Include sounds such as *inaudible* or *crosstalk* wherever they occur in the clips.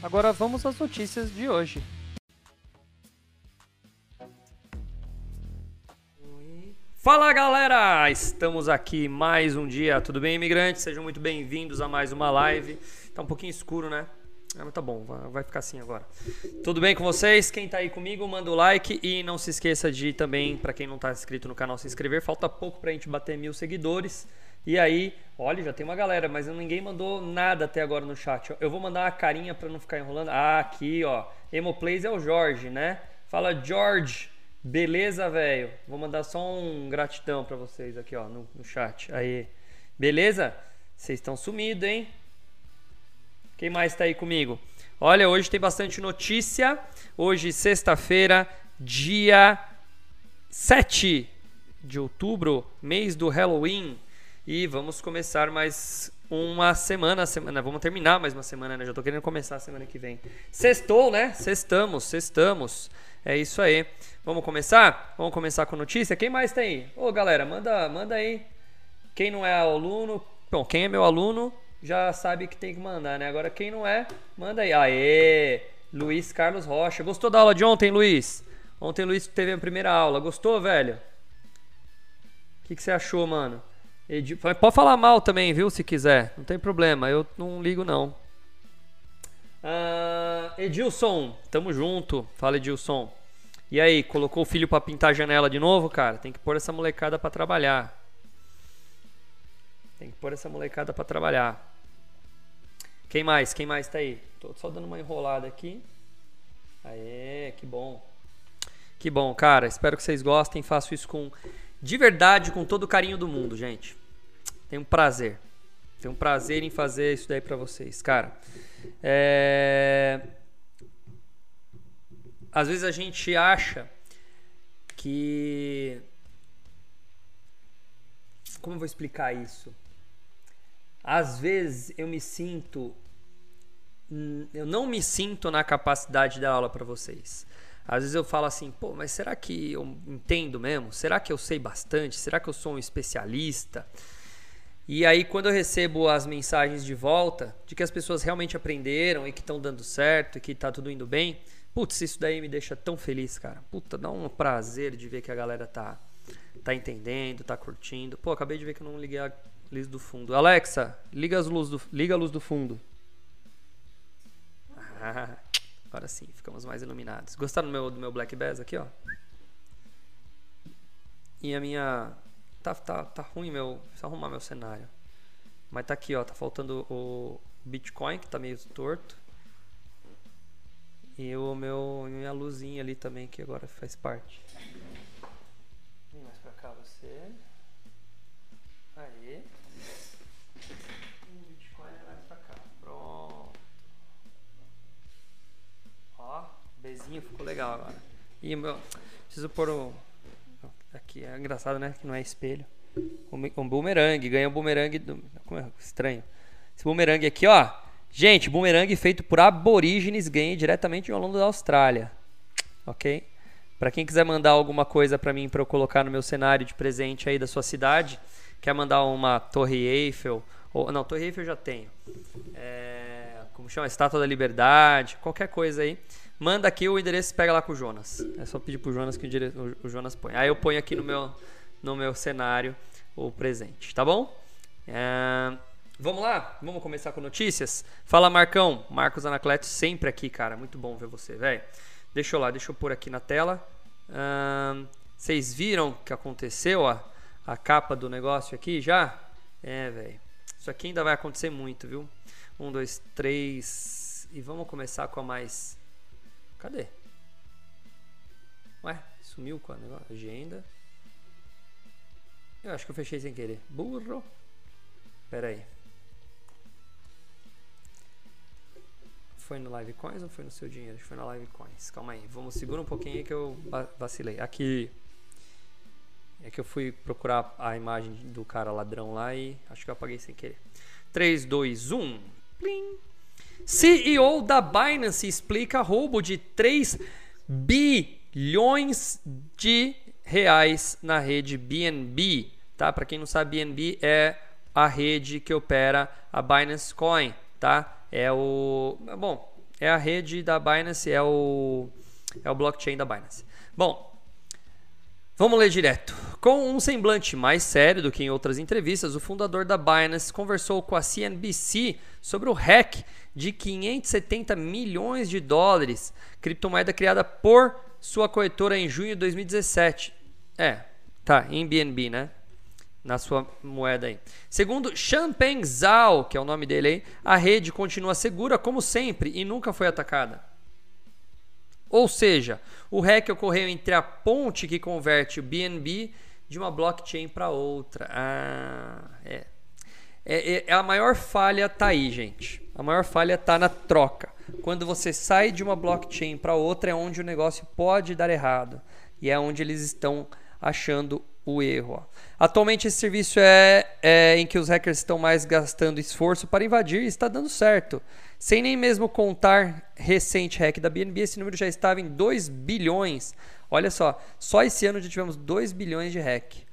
Agora vamos às notícias de hoje. Fala galera! Estamos aqui mais um dia, tudo bem, imigrantes? Sejam muito bem-vindos a mais uma live. Tá um pouquinho escuro, né? Ah, mas tá bom, vai ficar assim agora. Tudo bem com vocês? Quem tá aí comigo, manda o like e não se esqueça de também, para quem não tá inscrito no canal, se inscrever. Falta pouco pra gente bater mil seguidores. E aí, olha, já tem uma galera, mas ninguém mandou nada até agora no chat. Eu vou mandar uma carinha para não ficar enrolando. Ah, aqui, ó. Emoplays é o Jorge, né? Fala, George. Beleza, velho? Vou mandar só um gratidão para vocês aqui, ó, no, no chat. Aí. Beleza? Vocês estão sumidos, hein? Quem mais está aí comigo? Olha, hoje tem bastante notícia. Hoje, sexta-feira, dia 7 de outubro, mês do Halloween. E vamos começar mais uma semana, semana, vamos terminar mais uma semana, né? Já tô querendo começar a semana que vem. Sextou, né? Sextamos, sextamos. É isso aí. Vamos começar? Vamos começar com notícia. Quem mais tem? Ô, galera, manda, manda aí. Quem não é aluno, bom, quem é meu aluno já sabe que tem que mandar, né? Agora quem não é, manda aí. Aê! Luiz Carlos Rocha. Gostou da aula de ontem, Luiz? Ontem Luiz teve a primeira aula. Gostou, velho? O que, que você achou, mano? Pode falar mal também, viu? Se quiser. Não tem problema. Eu não ligo, não. Uh, Edilson, tamo junto. Fala, Edilson. E aí, colocou o filho para pintar a janela de novo, cara? Tem que pôr essa molecada para trabalhar. Tem que pôr essa molecada para trabalhar. Quem mais? Quem mais tá aí? Tô só dando uma enrolada aqui. Aê, que bom. Que bom, cara. Espero que vocês gostem. Faço isso com de verdade, com todo o carinho do mundo, gente. Tenho um prazer. Tenho um prazer em fazer isso daí para vocês, cara. É... Às vezes a gente acha que. Como eu vou explicar isso? Às vezes eu me sinto. Eu não me sinto na capacidade de dar aula para vocês. Às vezes eu falo assim, pô, mas será que eu entendo mesmo? Será que eu sei bastante? Será que eu sou um especialista? E aí, quando eu recebo as mensagens de volta de que as pessoas realmente aprenderam e que estão dando certo e que está tudo indo bem, putz, isso daí me deixa tão feliz, cara. Puta, dá um prazer de ver que a galera tá, tá entendendo, tá curtindo. Pô, acabei de ver que eu não liguei a luz do fundo. Alexa, liga, as luz do, liga a luz do fundo. Ah. Agora sim, ficamos mais iluminados. Gostaram do meu, do meu Black Bass aqui, ó? E a minha... Tá, tá, tá ruim meu... Preciso arrumar meu cenário. Mas tá aqui, ó. Tá faltando o Bitcoin, que tá meio torto. E o meu... Minha luzinha ali também, que agora faz parte. Vem mais pra cá você. Aí. Bezinho ficou legal agora. E meu, preciso pôr o. Aqui é engraçado, né? Que não é espelho. Um boomerang, ganha um boomerang. Do, como é? Estranho. Esse boomerang aqui, ó. Gente, boomerang feito por aborígenes, ganhei diretamente de um aluno da Austrália. Ok? Para quem quiser mandar alguma coisa para mim para eu colocar no meu cenário de presente aí da sua cidade, quer mandar uma Torre Eiffel, ou não, Torre Eiffel eu já tenho. É, como chama? Estátua da Liberdade, qualquer coisa aí. Manda aqui o endereço pega lá com o Jonas. É só pedir pro Jonas que o, o Jonas põe. Aí eu ponho aqui no meu, no meu cenário o presente, tá bom? É, vamos lá? Vamos começar com notícias? Fala Marcão, Marcos Anacleto sempre aqui, cara. Muito bom ver você, velho. Deixa eu lá, deixa eu pôr aqui na tela. Vocês viram o que aconteceu, ó? A capa do negócio aqui já? É, velho. Isso aqui ainda vai acontecer muito, viu? Um, dois, três. E vamos começar com a mais Cadê? Ué, sumiu com a negócio? Agenda. Eu acho que eu fechei sem querer. Burro. Pera aí. Foi no Live Coins ou foi no seu dinheiro? Acho que foi na Live Coins. Calma aí, vamos segura um pouquinho aí que eu vacilei. Aqui. É que eu fui procurar a imagem do cara ladrão lá e acho que eu apaguei sem querer. 3, 2, 1. Plim. CEO da Binance explica roubo de 3 bilhões de reais na rede BNB. Tá? Para quem não sabe, BNB é a rede que opera a Binance Coin, tá? É o bom, é a rede da Binance, é o é o blockchain da Binance. Bom, vamos ler direto. Com um semblante mais sério do que em outras entrevistas, o fundador da Binance conversou com a CNBC sobre o hack de 570 milhões de dólares, criptomoeda criada por sua corretora em junho de 2017. É, tá, em BNB, né? na sua moeda aí. Segundo Champagne Zhao, que é o nome dele aí, a rede continua segura como sempre e nunca foi atacada. Ou seja, o hack ocorreu entre a ponte que converte o BNB de uma blockchain para outra. Ah, é. É, é. é. A maior falha tá aí, gente. A maior falha tá na troca. Quando você sai de uma blockchain para outra é onde o negócio pode dar errado e é onde eles estão achando o erro. Ó. Atualmente esse serviço é, é, em que os hackers estão mais gastando esforço para invadir e está dando certo. Sem nem mesmo contar recente hack da BNB, esse número já estava em 2 bilhões. Olha só, só esse ano já tivemos 2 bilhões de hack.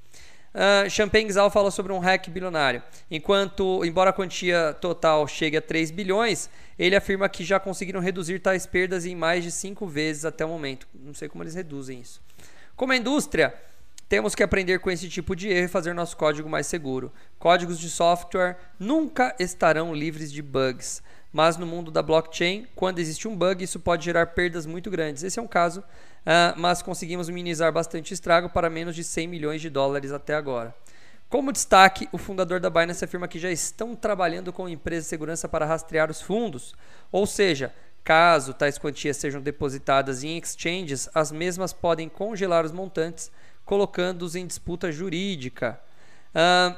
Uh, Champagne fala sobre um hack bilionário. Enquanto, embora a quantia total chegue a 3 bilhões, ele afirma que já conseguiram reduzir tais perdas em mais de 5 vezes até o momento. Não sei como eles reduzem isso. Como indústria, temos que aprender com esse tipo de erro e fazer nosso código mais seguro. Códigos de software nunca estarão livres de bugs. Mas no mundo da blockchain, quando existe um bug, isso pode gerar perdas muito grandes. Esse é um caso, uh, mas conseguimos minimizar bastante estrago para menos de 100 milhões de dólares até agora. Como destaque, o fundador da Binance afirma que já estão trabalhando com empresas de segurança para rastrear os fundos, ou seja, caso tais quantias sejam depositadas em exchanges, as mesmas podem congelar os montantes colocando-os em disputa jurídica. Uh,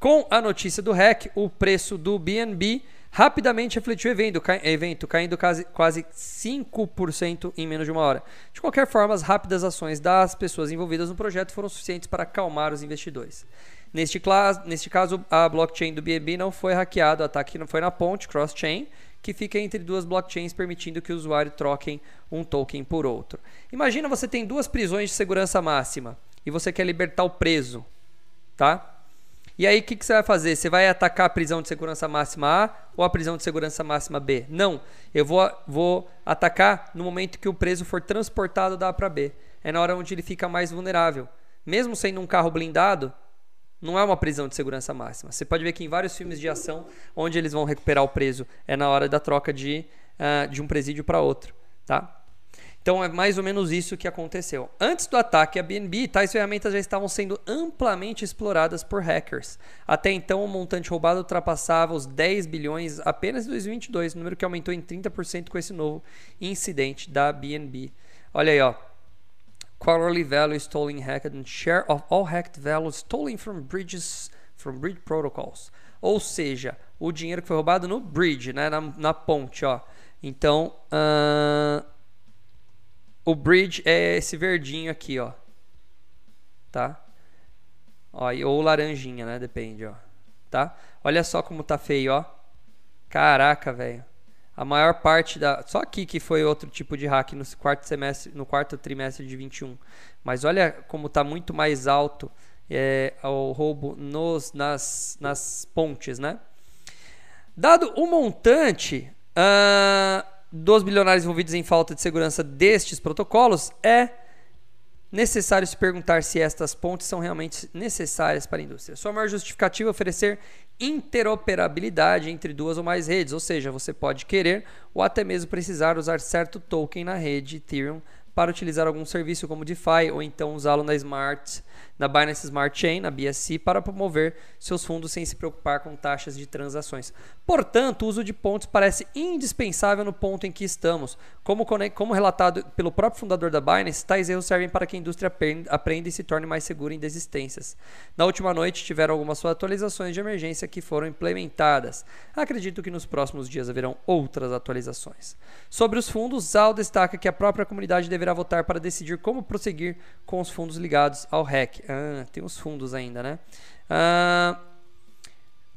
com a notícia do REC, o preço do BNB rapidamente refletiu o evento, cai, evento caindo quase, quase 5% em menos de uma hora. De qualquer forma, as rápidas ações das pessoas envolvidas no projeto foram suficientes para acalmar os investidores. Neste, neste caso, a blockchain do BNB não foi hackeada, o ataque não foi na ponte cross-chain, que fica entre duas blockchains, permitindo que o usuário troquem um token por outro. Imagina você tem duas prisões de segurança máxima e você quer libertar o preso, tá? E aí o que, que você vai fazer? Você vai atacar a prisão de segurança máxima A ou a prisão de segurança máxima B? Não, eu vou, vou atacar no momento que o preso for transportado da A para B. É na hora onde ele fica mais vulnerável. Mesmo sendo um carro blindado, não é uma prisão de segurança máxima. Você pode ver que em vários filmes de ação, onde eles vão recuperar o preso, é na hora da troca de, uh, de um presídio para outro. Tá? Então é mais ou menos isso que aconteceu. Antes do ataque à BNB, tais ferramentas já estavam sendo amplamente exploradas por hackers. Até então, o montante roubado ultrapassava os 10 bilhões apenas em 2022, número que aumentou em 30% com esse novo incidente da BNB. Olha aí, ó. Quarterly value stolen hacked and share of all hacked value stolen from bridges from bridge protocols. Ou seja, o dinheiro que foi roubado no bridge, né, na, na ponte, ó. Então, uh, o bridge é esse verdinho aqui, ó. Tá? Ó, ou laranjinha, né? Depende, ó. Tá? Olha só como tá feio, ó. Caraca, velho. A maior parte da. Só aqui que foi outro tipo de hack no quarto semestre, no quarto trimestre de 21. Mas olha como tá muito mais alto é, o roubo nos, nas, nas pontes, né? Dado o montante. Uh, dos bilionários envolvidos em falta de segurança destes protocolos, é necessário se perguntar se estas pontes são realmente necessárias para a indústria. Sua maior justificativa é oferecer interoperabilidade entre duas ou mais redes, ou seja, você pode querer ou até mesmo precisar usar certo token na rede Ethereum para utilizar algum serviço como DeFi ou então usá-lo na Smart na Binance Smart Chain, na BSC, para promover seus fundos sem se preocupar com taxas de transações. Portanto, o uso de pontos parece indispensável no ponto em que estamos. Como, como relatado pelo próprio fundador da Binance, tais erros servem para que a indústria aprenda e se torne mais segura em desistências. Na última noite, tiveram algumas atualizações de emergência que foram implementadas. Acredito que nos próximos dias haverão outras atualizações. Sobre os fundos, Zal destaca que a própria comunidade deverá votar para decidir como prosseguir com os fundos ligados ao REC. Ah, tem os fundos ainda, né? Ah,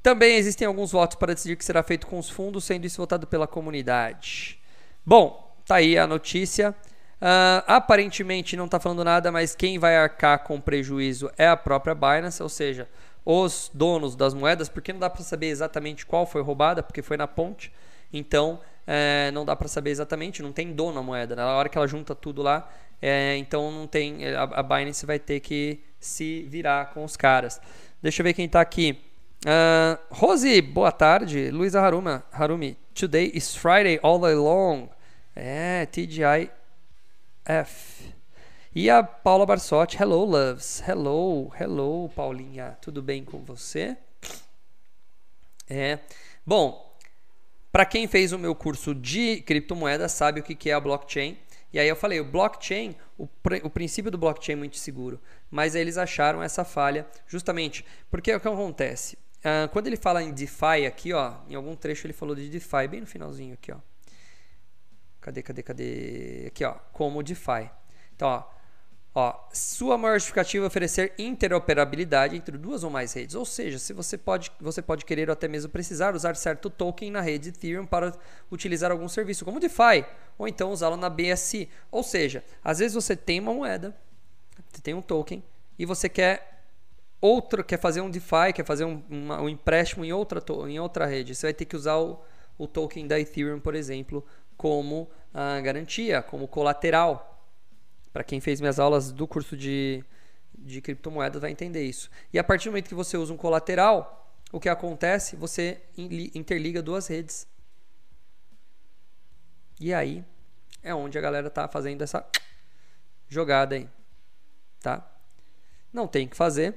também existem alguns votos para decidir o que será feito com os fundos, sendo isso votado pela comunidade. Bom, tá aí a notícia. Uh, aparentemente não está falando nada, mas quem vai arcar com prejuízo é a própria Binance, ou seja, os donos das moedas, porque não dá para saber exatamente qual foi roubada, porque foi na ponte. Então é, não dá para saber exatamente, não tem dono a moeda. Né? Na hora que ela junta tudo lá, é, então não tem. A, a Binance vai ter que se virar com os caras. Deixa eu ver quem está aqui. Uh, Rose, boa tarde. Luísa Haruma, Harumi, today is Friday all day long. É, TGIF. E a Paula Barsotti, hello loves, hello, hello Paulinha, tudo bem com você? É, bom, para quem fez o meu curso de criptomoedas sabe o que, é a blockchain. E aí eu falei, o blockchain, o, o princípio do blockchain é muito seguro, mas eles acharam essa falha justamente porque o que acontece. Uh, quando ele fala em DeFi aqui, ó, em algum trecho ele falou de DeFi, bem no finalzinho aqui, ó. Cadê, cadê, cadê? Aqui, ó, como DeFi. Então, ó, ó, sua maior justificativa é oferecer interoperabilidade entre duas ou mais redes. Ou seja, se você pode, você pode querer ou até mesmo precisar usar certo token na rede Ethereum para utilizar algum serviço, como DeFi, ou então usá-lo na BSC. Ou seja, às vezes você tem uma moeda, você tem um token e você quer outro, quer fazer um DeFi, quer fazer um, uma, um empréstimo em outra, em outra rede. Você vai ter que usar o, o token da Ethereum, por exemplo, como ah, garantia, como colateral. Para quem fez minhas aulas do curso de, de criptomoedas vai entender isso. E a partir do momento que você usa um colateral, o que acontece? Você interliga duas redes. E aí é onde a galera tá fazendo essa jogada aí, tá? Não tem que fazer.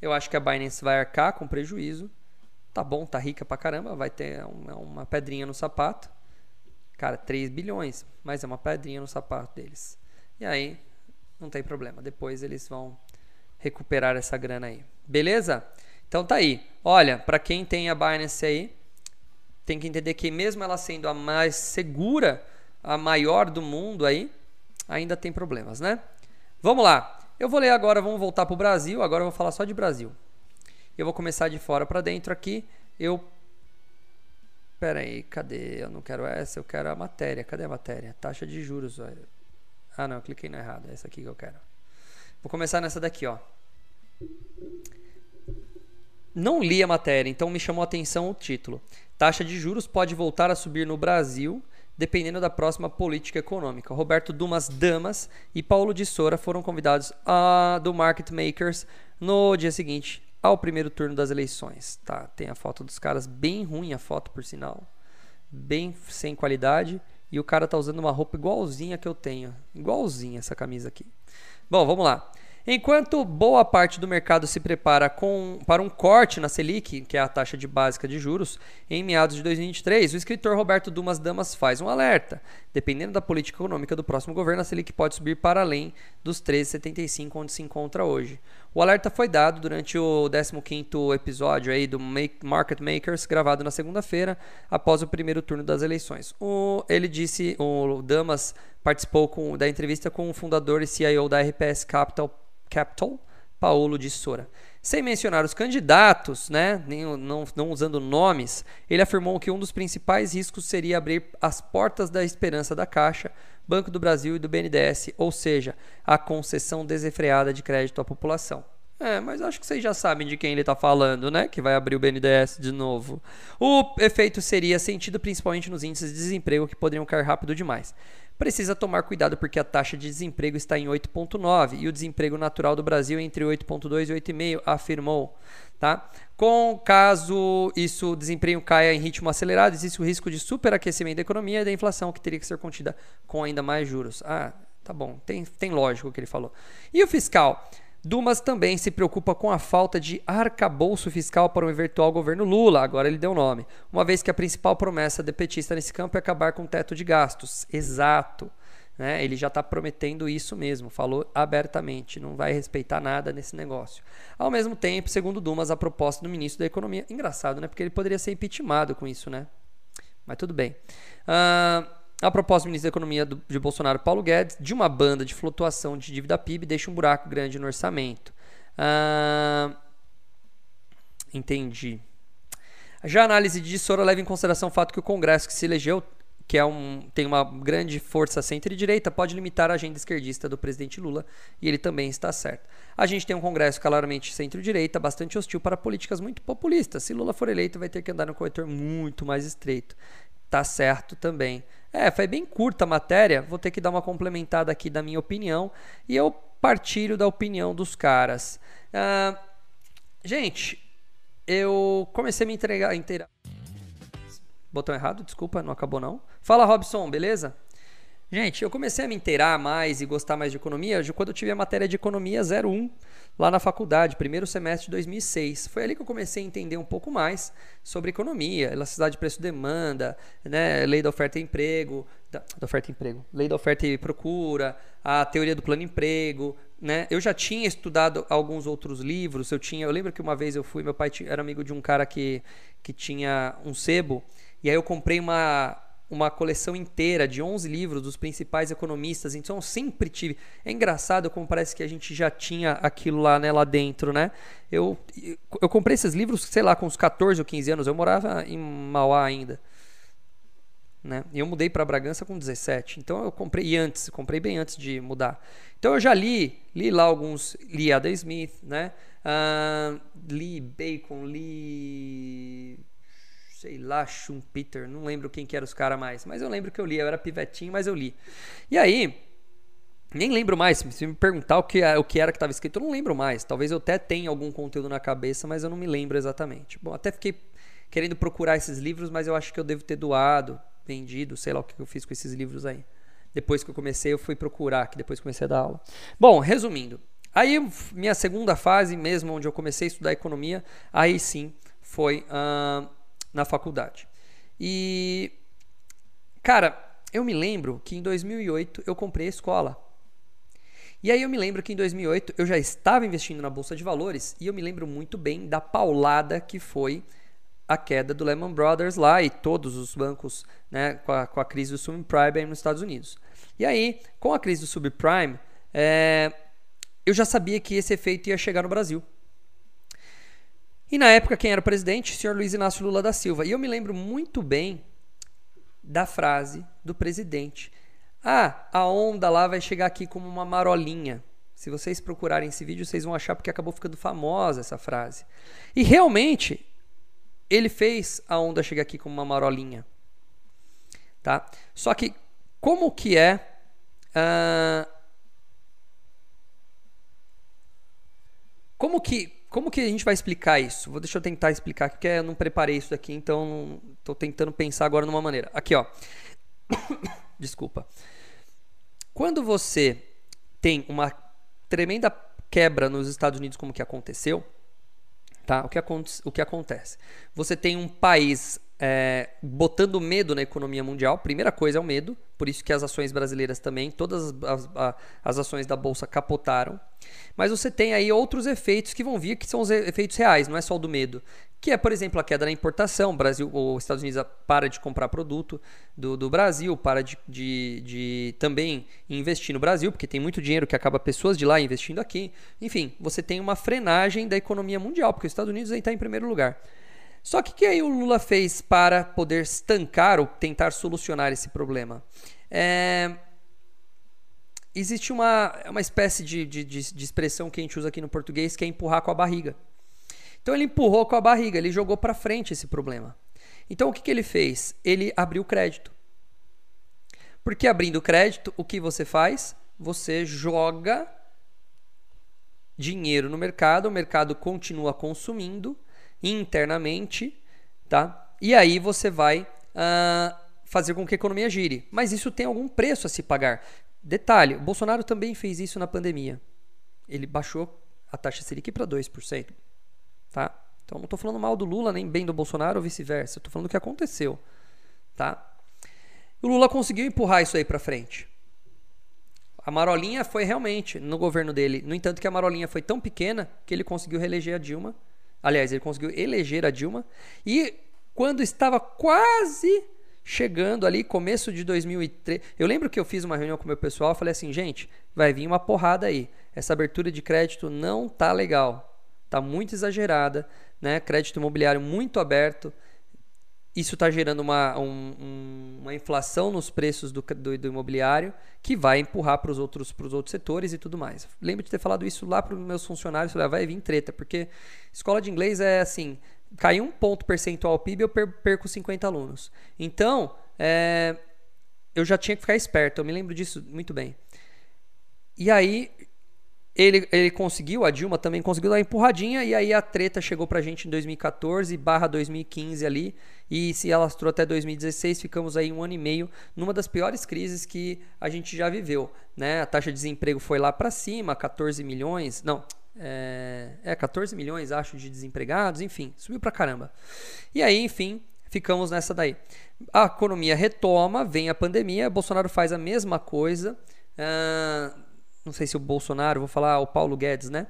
Eu acho que a Binance vai arcar com prejuízo. Tá bom, tá rica pra caramba, vai ter uma, uma pedrinha no sapato. Cara, 3 bilhões, mas é uma pedrinha no sapato deles. E aí, não tem problema. Depois eles vão recuperar essa grana aí. Beleza? Então tá aí. Olha, para quem tem a Binance aí, tem que entender que mesmo ela sendo a mais segura, a maior do mundo aí, ainda tem problemas, né? Vamos lá. Eu vou ler agora, vamos voltar para o Brasil. Agora eu vou falar só de Brasil. Eu vou começar de fora para dentro aqui. Eu Pera aí, cadê? Eu não quero essa, eu quero a matéria. Cadê a matéria? Taxa de juros. Olha. Ah, não, cliquei no errado. É essa aqui que eu quero. Vou começar nessa daqui, ó. Não li a matéria, então me chamou a atenção o título. Taxa de juros pode voltar a subir no Brasil, dependendo da próxima política econômica. Roberto Dumas Damas e Paulo de Sora foram convidados a, do Market Makers no dia seguinte ao primeiro turno das eleições. Tá, tem a foto dos caras bem ruim a foto por sinal, bem sem qualidade e o cara tá usando uma roupa igualzinha que eu tenho. Igualzinha essa camisa aqui. Bom, vamos lá. Enquanto boa parte do mercado se prepara com, para um corte na Selic, que é a taxa de básica de juros, em meados de 2023, o escritor Roberto Dumas Damas faz um alerta. Dependendo da política econômica do próximo governo, a Selic pode subir para além dos 13,75 onde se encontra hoje. O alerta foi dado durante o 15º episódio aí do Market Makers, gravado na segunda-feira, após o primeiro turno das eleições. O, ele disse, o Damas participou com, da entrevista com o fundador e CIO da RPS Capital Capital, Paulo de Sora. Sem mencionar os candidatos, né, nem, não, não usando nomes, ele afirmou que um dos principais riscos seria abrir as portas da esperança da Caixa, Banco do Brasil e do BNDES, ou seja, a concessão desenfreada de crédito à população. É, mas acho que vocês já sabem de quem ele está falando, né? Que vai abrir o BNDES de novo. O efeito seria sentido principalmente nos índices de desemprego que poderiam cair rápido demais precisa tomar cuidado porque a taxa de desemprego está em 8,9 e o desemprego natural do Brasil é entre 8,2 e 8,5, afirmou. Tá? Com caso isso o desemprego caia em ritmo acelerado, existe o risco de superaquecimento da economia e da inflação que teria que ser contida com ainda mais juros. Ah, Tá bom, tem, tem lógico o que ele falou. E o fiscal? Dumas também se preocupa com a falta de arcabouço fiscal para o eventual governo Lula, agora ele deu nome, uma vez que a principal promessa de petista nesse campo é acabar com o teto de gastos. Exato. Né? Ele já está prometendo isso mesmo, falou abertamente, não vai respeitar nada nesse negócio. Ao mesmo tempo, segundo Dumas, a proposta do ministro da Economia. Engraçado, né? Porque ele poderia ser impeachmentado com isso, né? Mas tudo bem. Uh, a proposta do ministro da Economia do, de Bolsonaro, Paulo Guedes, de uma banda de flutuação de dívida PIB, deixa um buraco grande no orçamento. Uh, entendi. Já a análise de Sora leva em consideração o fato que o Congresso que se elegeu que é um, tem uma grande força centro-direita, pode limitar a agenda esquerdista do presidente Lula, e ele também está certo. A gente tem um Congresso claramente centro-direita, bastante hostil para políticas muito populistas. Se Lula for eleito, vai ter que andar no corredor muito mais estreito. Tá certo também. É, foi bem curta a matéria, vou ter que dar uma complementada aqui da minha opinião, e eu partilho da opinião dos caras. Uh, gente, eu comecei a me entregar, inteirar. Botão errado, desculpa, não acabou não. Fala Robson, beleza? Gente, eu comecei a me inteirar mais e gostar mais de economia quando eu tive a matéria de economia 01 lá na faculdade, primeiro semestre de 2006. Foi ali que eu comecei a entender um pouco mais sobre economia, elasticidade de preço-demanda, né, lei da oferta e emprego, da, da, oferta e emprego, lei da oferta e procura, a teoria do plano emprego, né? Eu já tinha estudado alguns outros livros, eu tinha, eu lembro que uma vez eu fui, meu pai era amigo de um cara que que tinha um sebo e aí eu comprei uma, uma coleção inteira de 11 livros dos principais economistas. Então eu sempre tive. É engraçado como parece que a gente já tinha aquilo lá, né, lá dentro, né? Eu, eu comprei esses livros, sei lá, com uns 14 ou 15 anos. Eu morava em Mauá ainda. Né? Eu mudei para Bragança com 17. Então eu comprei antes, comprei bem antes de mudar. Então eu já li, li lá alguns, li Adam Smith, né? Uh, li Bacon, li sei lá, Schumpeter, não lembro quem que era os caras mais, mas eu lembro que eu li, eu era pivetinho, mas eu li. E aí, nem lembro mais, se me perguntar o que, é, o que era que estava escrito, eu não lembro mais. Talvez eu até tenha algum conteúdo na cabeça, mas eu não me lembro exatamente. Bom, até fiquei querendo procurar esses livros, mas eu acho que eu devo ter doado, vendido, sei lá o que eu fiz com esses livros aí. Depois que eu comecei, eu fui procurar, que depois comecei a dar aula. Bom, resumindo. Aí, minha segunda fase mesmo, onde eu comecei a estudar economia, aí sim foi... Uh, na faculdade. E, cara, eu me lembro que em 2008 eu comprei a escola. E aí eu me lembro que em 2008 eu já estava investindo na bolsa de valores e eu me lembro muito bem da paulada que foi a queda do Lehman Brothers lá e todos os bancos, né, com a, com a crise do subprime nos Estados Unidos. E aí, com a crise do subprime, é, eu já sabia que esse efeito ia chegar no Brasil. E na época, quem era o presidente? O senhor Luiz Inácio Lula da Silva. E eu me lembro muito bem da frase do presidente. Ah, a onda lá vai chegar aqui como uma marolinha. Se vocês procurarem esse vídeo, vocês vão achar porque acabou ficando famosa essa frase. E realmente, ele fez a onda chegar aqui como uma marolinha. Tá? Só que, como que é. Uh, como que como que a gente vai explicar isso? Vou deixa eu tentar explicar porque eu não preparei isso aqui, então estou tentando pensar agora numa maneira. Aqui, ó. *coughs* Desculpa. Quando você tem uma tremenda quebra nos Estados Unidos, como que aconteceu, tá? O que, o que acontece? Você tem um país é, botando medo na economia mundial. Primeira coisa é o medo, por isso que as ações brasileiras também, todas as, as, as, ações da bolsa capotaram. Mas você tem aí outros efeitos que vão vir, que são os efeitos reais, não é só o do medo. Que é, por exemplo, a queda na importação. O Brasil, os Estados Unidos para de comprar produto do, do Brasil, para de, de, de também investir no Brasil, porque tem muito dinheiro que acaba pessoas de lá investindo aqui. Enfim, você tem uma frenagem da economia mundial, porque os Estados Unidos está em primeiro lugar. Só que o que aí o Lula fez para poder estancar ou tentar solucionar esse problema? É... Existe uma, uma espécie de, de, de, expressão que a gente usa aqui no português que é empurrar com a barriga. Então ele empurrou com a barriga, ele jogou para frente esse problema. Então o que, que ele fez? Ele abriu crédito. Porque abrindo crédito, o que você faz? Você joga dinheiro no mercado, o mercado continua consumindo internamente, tá? E aí você vai uh, fazer com que a economia gire. Mas isso tem algum preço a se pagar. Detalhe, o Bolsonaro também fez isso na pandemia. Ele baixou a taxa Selic para 2%. Tá? Então não estou falando mal do Lula nem bem do Bolsonaro ou vice-versa. Estou falando o que aconteceu. Tá? O Lula conseguiu empurrar isso aí para frente. A marolinha foi realmente no governo dele. No entanto, que a marolinha foi tão pequena que ele conseguiu reeleger a Dilma. Aliás, ele conseguiu eleger a Dilma. E quando estava quase chegando ali, começo de 2003. Eu lembro que eu fiz uma reunião com o meu pessoal, falei assim, gente, vai vir uma porrada aí. Essa abertura de crédito não tá legal. Tá muito exagerada, né? Crédito imobiliário muito aberto. Isso está gerando uma, um, uma inflação nos preços do, do, do imobiliário que vai empurrar para os outros, outros setores e tudo mais. Lembro de ter falado isso lá para os meus funcionários, falei, ah, vai vir treta, porque escola de inglês é assim, cai um ponto percentual PIB, eu perco 50 alunos. Então, é, eu já tinha que ficar esperto, eu me lembro disso muito bem. E aí, ele, ele conseguiu, a Dilma também conseguiu dar uma empurradinha, e aí a treta chegou pra gente em 2014, barra 2015 ali, e se alastrou até 2016, ficamos aí um ano e meio numa das piores crises que a gente já viveu. Né? A taxa de desemprego foi lá para cima, 14 milhões, não, é, é 14 milhões, acho, de desempregados, enfim, subiu pra caramba. E aí, enfim, ficamos nessa daí. A economia retoma, vem a pandemia, Bolsonaro faz a mesma coisa. Uh, não sei se o Bolsonaro, vou falar o Paulo Guedes, né?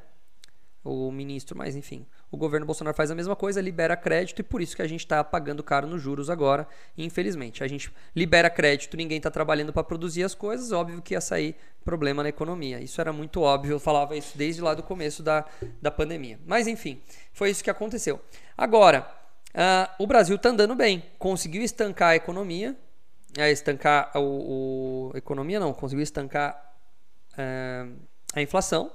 O ministro, mas enfim. O governo Bolsonaro faz a mesma coisa, libera crédito e por isso que a gente está pagando caro nos juros agora, infelizmente. A gente libera crédito, ninguém está trabalhando para produzir as coisas, óbvio que ia sair problema na economia. Isso era muito óbvio, eu falava isso desde lá do começo da, da pandemia. Mas enfim, foi isso que aconteceu. Agora, uh, o Brasil está andando bem, conseguiu estancar a economia, é, estancar o, o, economia não, conseguiu estancar uh, a inflação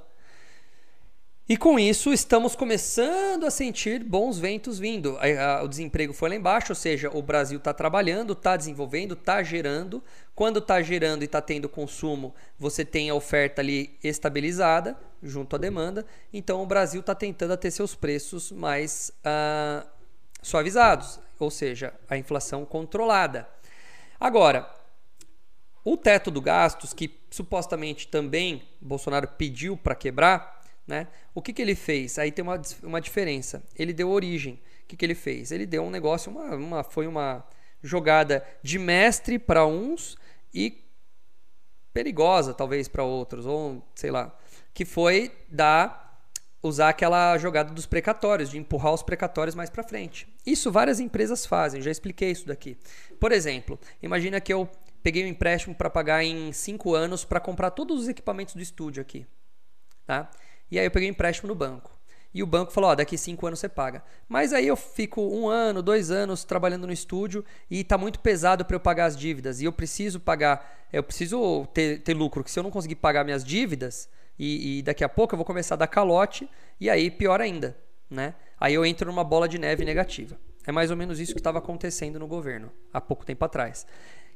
e com isso, estamos começando a sentir bons ventos vindo. O desemprego foi lá embaixo, ou seja, o Brasil está trabalhando, está desenvolvendo, está gerando. Quando está gerando e está tendo consumo, você tem a oferta ali estabilizada junto à demanda. Então, o Brasil está tentando ter seus preços mais uh, suavizados, ou seja, a inflação controlada. Agora, o teto do gastos, que supostamente também Bolsonaro pediu para quebrar, né? O que, que ele fez? Aí tem uma, uma diferença. Ele deu origem. O que, que ele fez? Ele deu um negócio, uma, uma foi uma jogada de mestre para uns e perigosa talvez para outros, ou sei lá, que foi dar usar aquela jogada dos precatórios, de empurrar os precatórios mais para frente. Isso várias empresas fazem, já expliquei isso daqui. Por exemplo, imagina que eu peguei um empréstimo para pagar em 5 anos para comprar todos os equipamentos do estúdio aqui, tá? E aí eu peguei um empréstimo no banco. E o banco falou: ó, daqui cinco anos você paga. Mas aí eu fico um ano, dois anos trabalhando no estúdio e está muito pesado para eu pagar as dívidas. E eu preciso pagar, eu preciso ter, ter lucro. Que se eu não conseguir pagar minhas dívidas e, e daqui a pouco eu vou começar a dar calote e aí pior ainda, né? Aí eu entro numa bola de neve negativa. É mais ou menos isso que estava acontecendo no governo há pouco tempo atrás.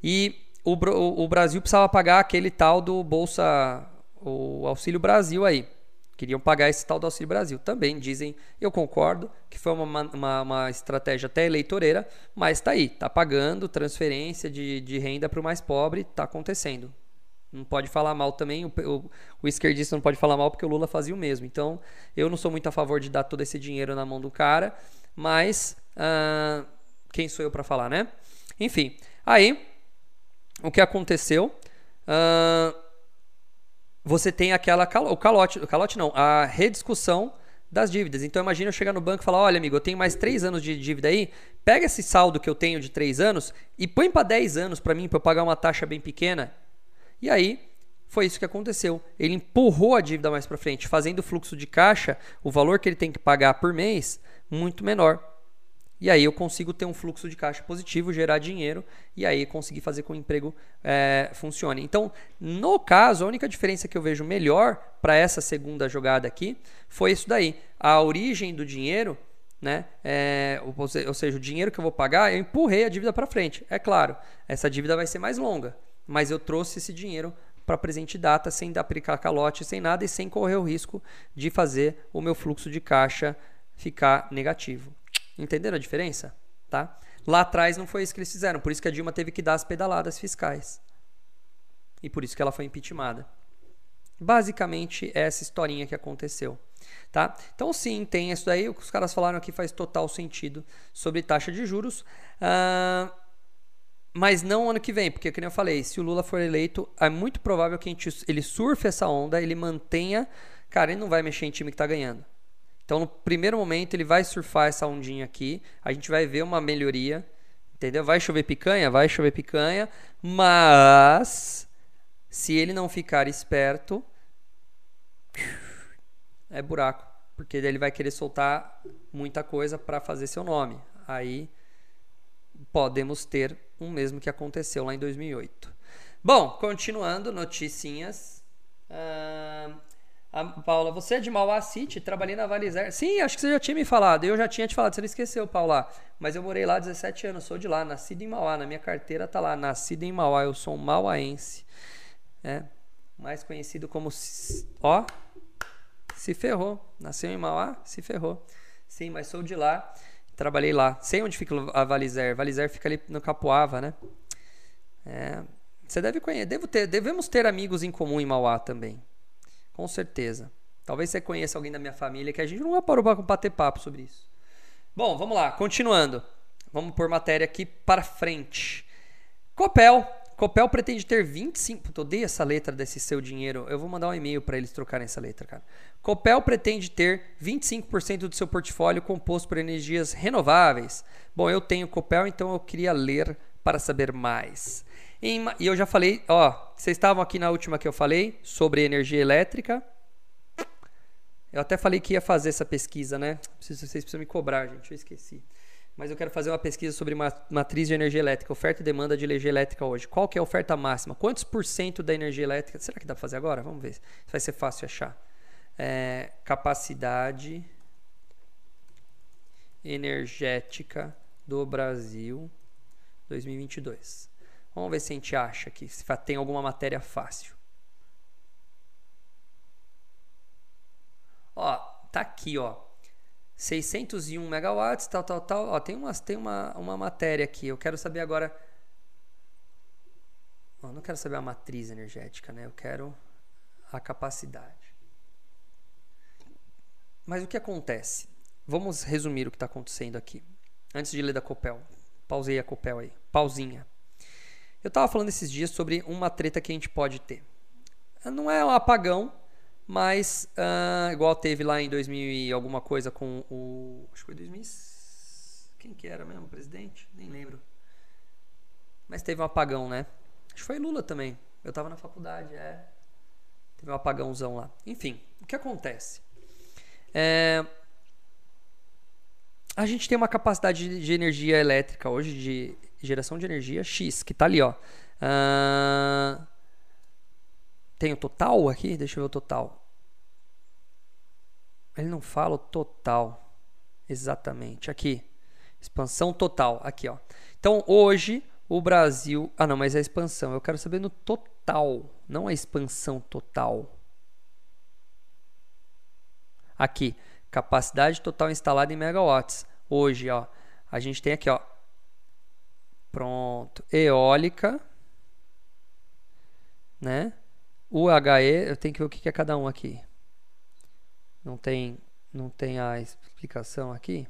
E o, o, Brasil precisava pagar aquele tal do Bolsa, o Auxílio Brasil aí queriam pagar esse tal do Auxílio Brasil. Também dizem, eu concordo, que foi uma, uma, uma estratégia até eleitoreira, mas está aí, está pagando transferência de, de renda para o mais pobre, está acontecendo. Não pode falar mal também, o, o, o, esquerdista não pode falar mal porque o Lula fazia o mesmo. Então, eu não sou muito a favor de dar todo esse dinheiro na mão do cara, mas uh, quem sou eu para falar, né? Enfim, aí, o que aconteceu? Uh, você tem aquela o calote, o calote não, a rediscussão das dívidas. Então imagina eu chegar no banco e falar: olha, amigo, eu tenho mais 3 anos de dívida aí, pega esse saldo que eu tenho de 3 anos e põe para 10 anos para mim, para eu pagar uma taxa bem pequena. E aí foi isso que aconteceu. Ele empurrou a dívida mais para frente, fazendo o fluxo de caixa, o valor que ele tem que pagar por mês, muito menor. E aí eu consigo ter um fluxo de caixa positivo, gerar dinheiro e aí conseguir fazer com que o emprego é, funcione. Então, no caso, a única diferença que eu vejo melhor para essa segunda jogada aqui foi isso daí. A origem do dinheiro, né? É, ou seja, o dinheiro que eu vou pagar, eu empurrei a dívida para frente. É claro, essa dívida vai ser mais longa, mas eu trouxe esse dinheiro para presente data sem aplicar calote, sem nada e sem correr o risco de fazer o meu fluxo de caixa ficar negativo. Entenderam a diferença? Tá? Lá atrás não foi isso que eles fizeram, por isso que a Dilma teve que dar as pedaladas fiscais. e por isso que ela foi impeachmentada. Basicamente, é essa historinha que aconteceu. Tá? Então, sim, tem isso daí. O que os caras falaram aqui faz total sentido sobre taxa de juros. Uh, mas não ano que vem, porque, como eu falei, se o Lula for eleito, é muito provável que gente, ele surfe essa onda, ele mantenha. Cara, ele não vai mexer em time que está ganhando. Então, no primeiro momento, ele vai surfar essa ondinha aqui. A gente vai ver uma melhoria. Entendeu? Vai chover picanha? Vai chover picanha. Mas, se ele não ficar esperto, é buraco. Porque ele vai querer soltar muita coisa para fazer seu nome. Aí podemos ter o mesmo que aconteceu lá em 2008. Bom, continuando, noticinhas. A Paula, você é de Mauá City? Trabalhei na Valizer. Sim, acho que você já tinha me falado. Eu já tinha te falado, você não esqueceu, Paula. Mas eu morei lá 17 anos, sou de lá, nascido em Mauá. Na minha carteira tá lá, nascido em Mauá. Eu sou um mauaense. É, mais conhecido como. Ó, se ferrou. Nasceu em Mauá, se ferrou. Sim, mas sou de lá. Trabalhei lá. Sei onde fica a Valizer. Valizer fica ali no Capoava, né? É, você deve conhecer. Devo ter, devemos ter amigos em comum em Mauá também. Com certeza. Talvez você conheça alguém da minha família que a gente não parou para bater papo sobre isso. Bom, vamos lá. Continuando. Vamos por matéria aqui para frente. Copel Copel pretende ter 25. Puta, odeio essa letra desse seu dinheiro. Eu vou mandar um e-mail para eles trocarem essa letra, cara. Copel pretende ter 25% do seu portfólio composto por energias renováveis. Bom, eu tenho Copel, então eu queria ler para saber mais. E eu já falei, ó, vocês estavam aqui na última que eu falei sobre energia elétrica. Eu até falei que ia fazer essa pesquisa, né? Vocês precisam me cobrar, gente, eu esqueci mas eu quero fazer uma pesquisa sobre matriz de energia elétrica, oferta e demanda de energia elétrica hoje. Qual que é a oferta máxima? Quantos por cento da energia elétrica? Será que dá para fazer agora? Vamos ver. Vai ser fácil achar. É, capacidade energética do Brasil 2022. Vamos ver se a gente acha aqui, se tem alguma matéria fácil. Ó, tá aqui, ó. 601 megawatts, tal, tal, tal. Ó, tem, umas, tem uma, uma matéria aqui. Eu quero saber agora. Ó, não quero saber a matriz energética, né? Eu quero a capacidade. Mas o que acontece? Vamos resumir o que está acontecendo aqui. Antes de ler da Copel. Pausei a Copel aí. Pausinha. Eu estava falando esses dias sobre uma treta que a gente pode ter. Não é um apagão, mas, uh, igual teve lá em 2000 e alguma coisa com o. Acho que foi 2000. Quem que era mesmo? Presidente? Nem lembro. Mas teve um apagão, né? Acho que foi Lula também. Eu tava na faculdade, é. Teve um apagãozão lá. Enfim, o que acontece? É, a gente tem uma capacidade de energia elétrica hoje, de geração de energia X, que tá ali, ó. Uh, tem o total aqui? Deixa eu ver o total. Ele não fala o total. Exatamente. Aqui. Expansão total. Aqui, ó. Então, hoje, o Brasil. Ah, não, mas é a expansão. Eu quero saber no total, não a expansão total. Aqui. Capacidade total instalada em megawatts. Hoje, ó. A gente tem aqui, ó. Pronto. Eólica. Né? UHE, eu tenho que ver o que é cada um aqui. Não tem, não tem a explicação aqui.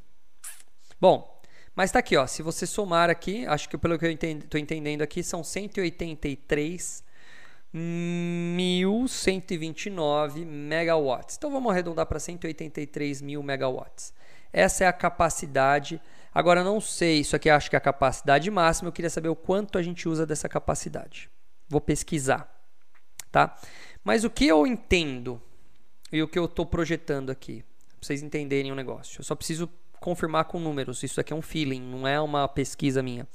Bom, mas está aqui, ó. Se você somar aqui, acho que pelo que eu estou entendendo aqui, são 183.129 megawatts. Então vamos arredondar para 183 mil megawatts. Essa é a capacidade. Agora não sei, isso aqui acho que é a capacidade máxima. Eu queria saber o quanto a gente usa dessa capacidade. Vou pesquisar, tá? Mas o que eu entendo e o que eu estou projetando aqui. Pra vocês entenderem o negócio. Eu só preciso confirmar com números. Isso aqui é um feeling, não é uma pesquisa minha. O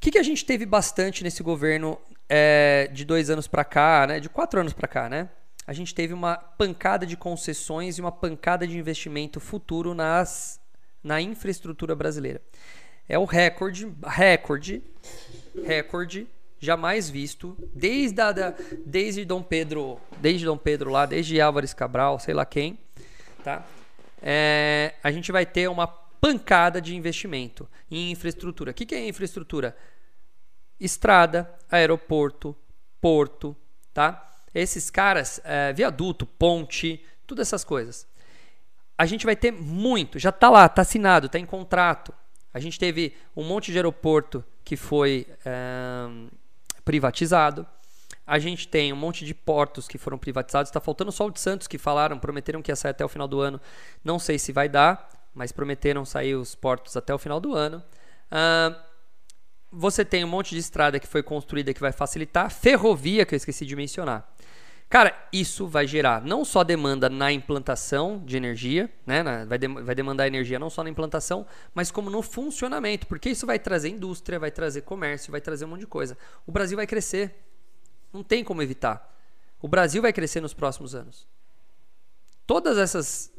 que, que a gente teve bastante nesse governo é, de dois anos para cá, né? De quatro anos para cá, né? A gente teve uma pancada de concessões e uma pancada de investimento futuro nas, na infraestrutura brasileira. É o recorde, recorde, recorde jamais visto desde, a, da, desde Dom Pedro, desde Dom Pedro lá, desde Álvares Cabral, sei lá quem, tá? É, a gente vai ter uma pancada de investimento em infraestrutura. O que, que é infraestrutura? Estrada, aeroporto, porto, tá? Esses caras, é, viaduto, ponte, todas essas coisas. A gente vai ter muito, já está lá, está assinado, está em contrato. A gente teve um monte de aeroporto que foi é, privatizado. A gente tem um monte de portos que foram privatizados. Está faltando só o de Santos, que falaram, prometeram que ia sair até o final do ano. Não sei se vai dar, mas prometeram sair os portos até o final do ano. Uh, você tem um monte de estrada que foi construída que vai facilitar. Ferrovia, que eu esqueci de mencionar. Cara, isso vai gerar não só demanda na implantação de energia, né? vai, de, vai demandar energia não só na implantação, mas como no funcionamento, porque isso vai trazer indústria, vai trazer comércio, vai trazer um monte de coisa. O Brasil vai crescer. Não tem como evitar. O Brasil vai crescer nos próximos anos. Todas essas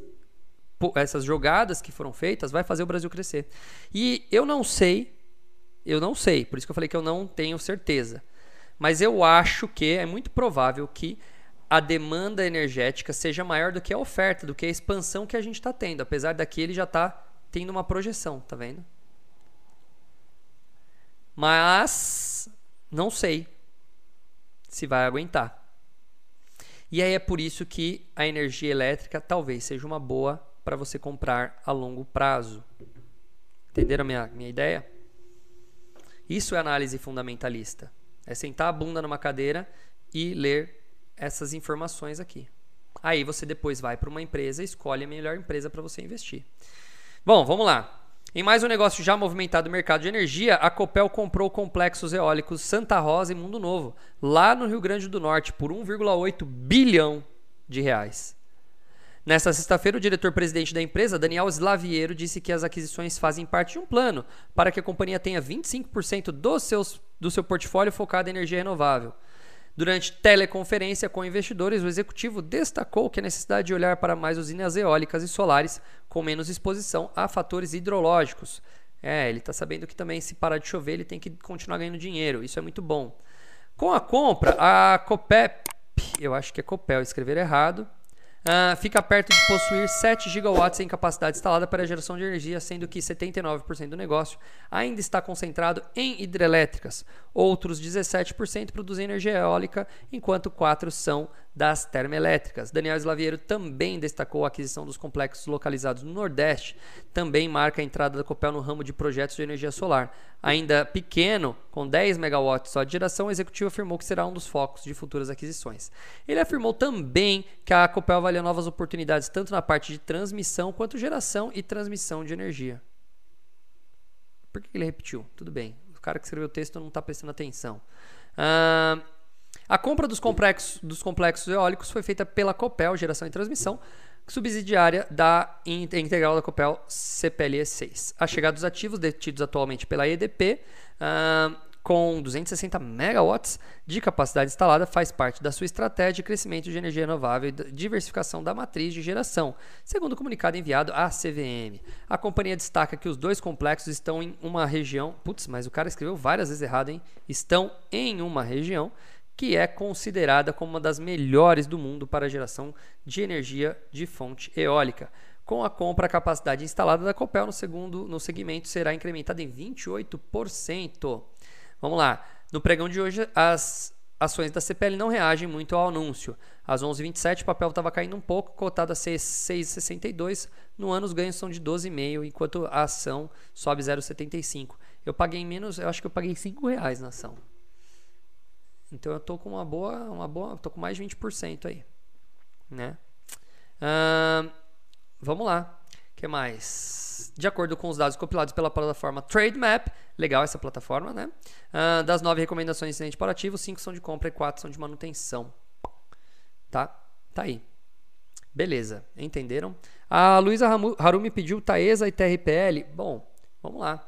essas jogadas que foram feitas vai fazer o Brasil crescer. E eu não sei, eu não sei, por isso que eu falei que eu não tenho certeza. Mas eu acho que é muito provável que a demanda energética seja maior do que a oferta, do que a expansão que a gente está tendo, apesar daqui ele já está tendo uma projeção, tá vendo? Mas não sei se vai aguentar. E aí é por isso que a energia elétrica talvez seja uma boa para você comprar a longo prazo. Entenderam a minha, minha ideia? Isso é análise fundamentalista. É sentar a bunda numa cadeira e ler essas informações aqui. Aí você depois vai para uma empresa escolhe a melhor empresa para você investir. Bom, vamos lá. Em mais um negócio já movimentado no mercado de energia, a Copel comprou complexos eólicos Santa Rosa e Mundo Novo, lá no Rio Grande do Norte, por 1,8 bilhão de reais. Nesta sexta-feira, o diretor-presidente da empresa, Daniel Slaviero, disse que as aquisições fazem parte de um plano para que a companhia tenha 25% dos seus, do seu portfólio focado em energia renovável. Durante teleconferência com investidores, o executivo destacou que a necessidade de olhar para mais usinas eólicas e solares com menos exposição a fatores hidrológicos. É, ele está sabendo que também se parar de chover, ele tem que continuar ganhando dinheiro. Isso é muito bom. Com a compra, a Copep, eu acho que é Copel, escrever errado, Uh, fica perto de possuir 7 gigawatts em capacidade instalada para a geração de energia, sendo que 79% do negócio ainda está concentrado em hidrelétricas. Outros 17% produzem energia eólica, enquanto 4 são das termoelétricas. Daniel Slaviero também destacou a aquisição dos complexos localizados no Nordeste, também marca a entrada da Copel no ramo de projetos de energia solar. Ainda pequeno, com 10 megawatts só de geração, o executivo afirmou que será um dos focos de futuras aquisições. Ele afirmou também que a Copel avalia novas oportunidades tanto na parte de transmissão quanto geração e transmissão de energia. Por que ele repetiu? Tudo bem. O cara que escreveu o texto não está prestando atenção. Uh, a compra dos complexos, dos complexos eólicos foi feita pela Copel Geração e Transmissão, subsidiária da integral da Copel CPLE 6. A chegada dos ativos detidos atualmente pela EDP, uh, com 260 megawatts de capacidade instalada, faz parte da sua estratégia de crescimento de energia renovável e diversificação da matriz de geração, segundo o comunicado enviado à CVM. A companhia destaca que os dois complexos estão em uma região. Putz, mas o cara escreveu várias vezes errado, hein? Estão em uma região que é considerada como uma das melhores do mundo para geração de energia de fonte eólica. Com a compra, a capacidade instalada da Copel no segundo no segmento será incrementada em 28%. Vamos lá. No pregão de hoje, as ações da CPL não reagem muito ao anúncio. Às 11h27, o papel estava caindo um pouco, cotado a 6,62. No ano, os ganhos são de 12,5, enquanto a ação sobe 0,75. Eu paguei menos, eu acho que eu paguei 5 reais na ação. Então eu tô com uma boa, uma boa, tô com mais de 20% aí, né? Uh, vamos lá. O que mais? De acordo com os dados compilados pela plataforma TradeMap, legal essa plataforma, né? Uh, das nove recomendações de para ativo, cinco são de compra e quatro são de manutenção. Tá? Tá aí. Beleza, entenderam? A Luísa Harumi pediu Taesa e TRPL. Bom, vamos lá.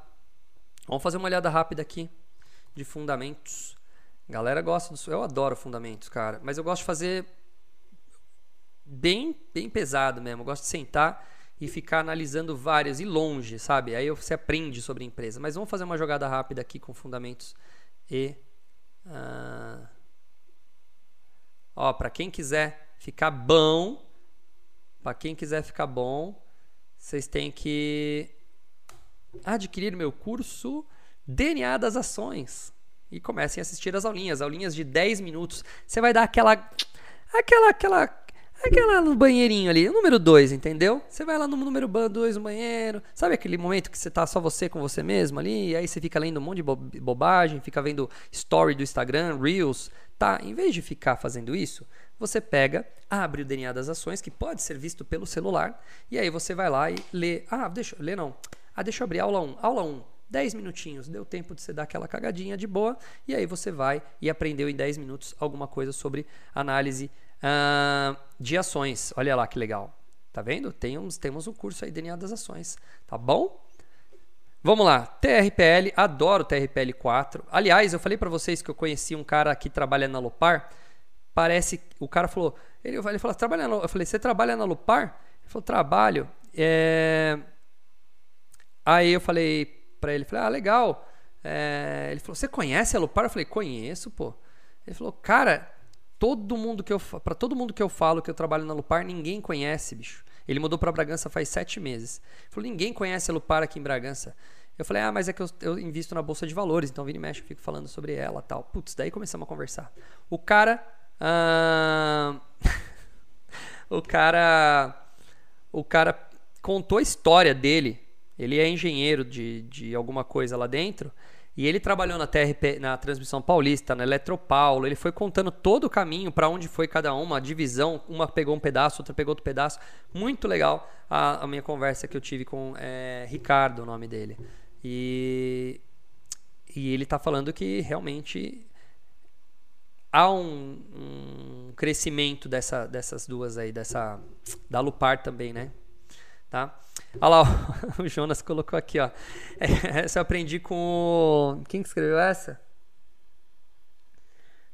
Vamos fazer uma olhada rápida aqui de fundamentos. Galera gosta do. Eu adoro fundamentos, cara. Mas eu gosto de fazer bem, bem pesado mesmo. Eu gosto de sentar e ficar analisando várias e longe, sabe? Aí você aprende sobre a empresa. Mas vamos fazer uma jogada rápida aqui com fundamentos e. Uh... Ó, para quem quiser ficar bom, para quem quiser ficar bom, vocês têm que adquirir meu curso DNA das ações. E comecem a assistir as aulinhas, aulinhas de 10 minutos. Você vai dar aquela aquela aquela aquela no banheirinho ali, número 2, entendeu? Você vai lá no número 2 no banheiro, sabe aquele momento que você tá só você com você mesmo ali, e aí você fica lendo um monte de bobagem, fica vendo story do Instagram, Reels, tá? Em vez de ficar fazendo isso, você pega, abre o DNA das ações, que pode ser visto pelo celular, e aí você vai lá e lê. Ah, deixa ler não. Ah, deixa eu abrir aula 1. Aula 1. 10 minutinhos, deu tempo de você dar aquela cagadinha de boa, e aí você vai e aprendeu em 10 minutos alguma coisa sobre análise uh, de ações. Olha lá que legal. Tá vendo? Temos, temos um curso aí, DNA das ações. Tá bom? Vamos lá, TRPL, adoro TRPL 4. Aliás, eu falei para vocês que eu conheci um cara que trabalha na Lupar. Parece, o cara falou, ele, ele falou, trabalha eu falei, você trabalha na Lupar? Ele falou, trabalho. É... Aí eu falei para ele, falei, ah, legal. É... Ele falou, você conhece a Lupar? Eu falei, conheço, pô. Ele falou, cara, todo mundo que eu para todo mundo que eu falo que eu trabalho na Lupar, ninguém conhece, bicho. Ele mudou para Bragança faz sete meses. Ele falou, ninguém conhece a Lupar aqui em Bragança. Eu falei, ah, mas é que eu, eu invisto na Bolsa de Valores, então vira e mexe, eu fico falando sobre ela tal. Putz, daí começamos a conversar. O cara. Ah, *laughs* o cara. O cara contou a história dele. Ele é engenheiro de, de alguma coisa lá dentro. E ele trabalhou na TRP, na Transmissão Paulista, na Eletropaulo. Ele foi contando todo o caminho para onde foi cada uma, a divisão. Uma pegou um pedaço, outra pegou outro pedaço. Muito legal a, a minha conversa que eu tive com é, Ricardo, o nome dele. E, e ele está falando que realmente há um, um crescimento dessa, dessas duas aí, dessa da Lupar também, né? Tá? Olha lá, *laughs* o Jonas colocou aqui, ó. Essa eu aprendi com. Quem que escreveu essa?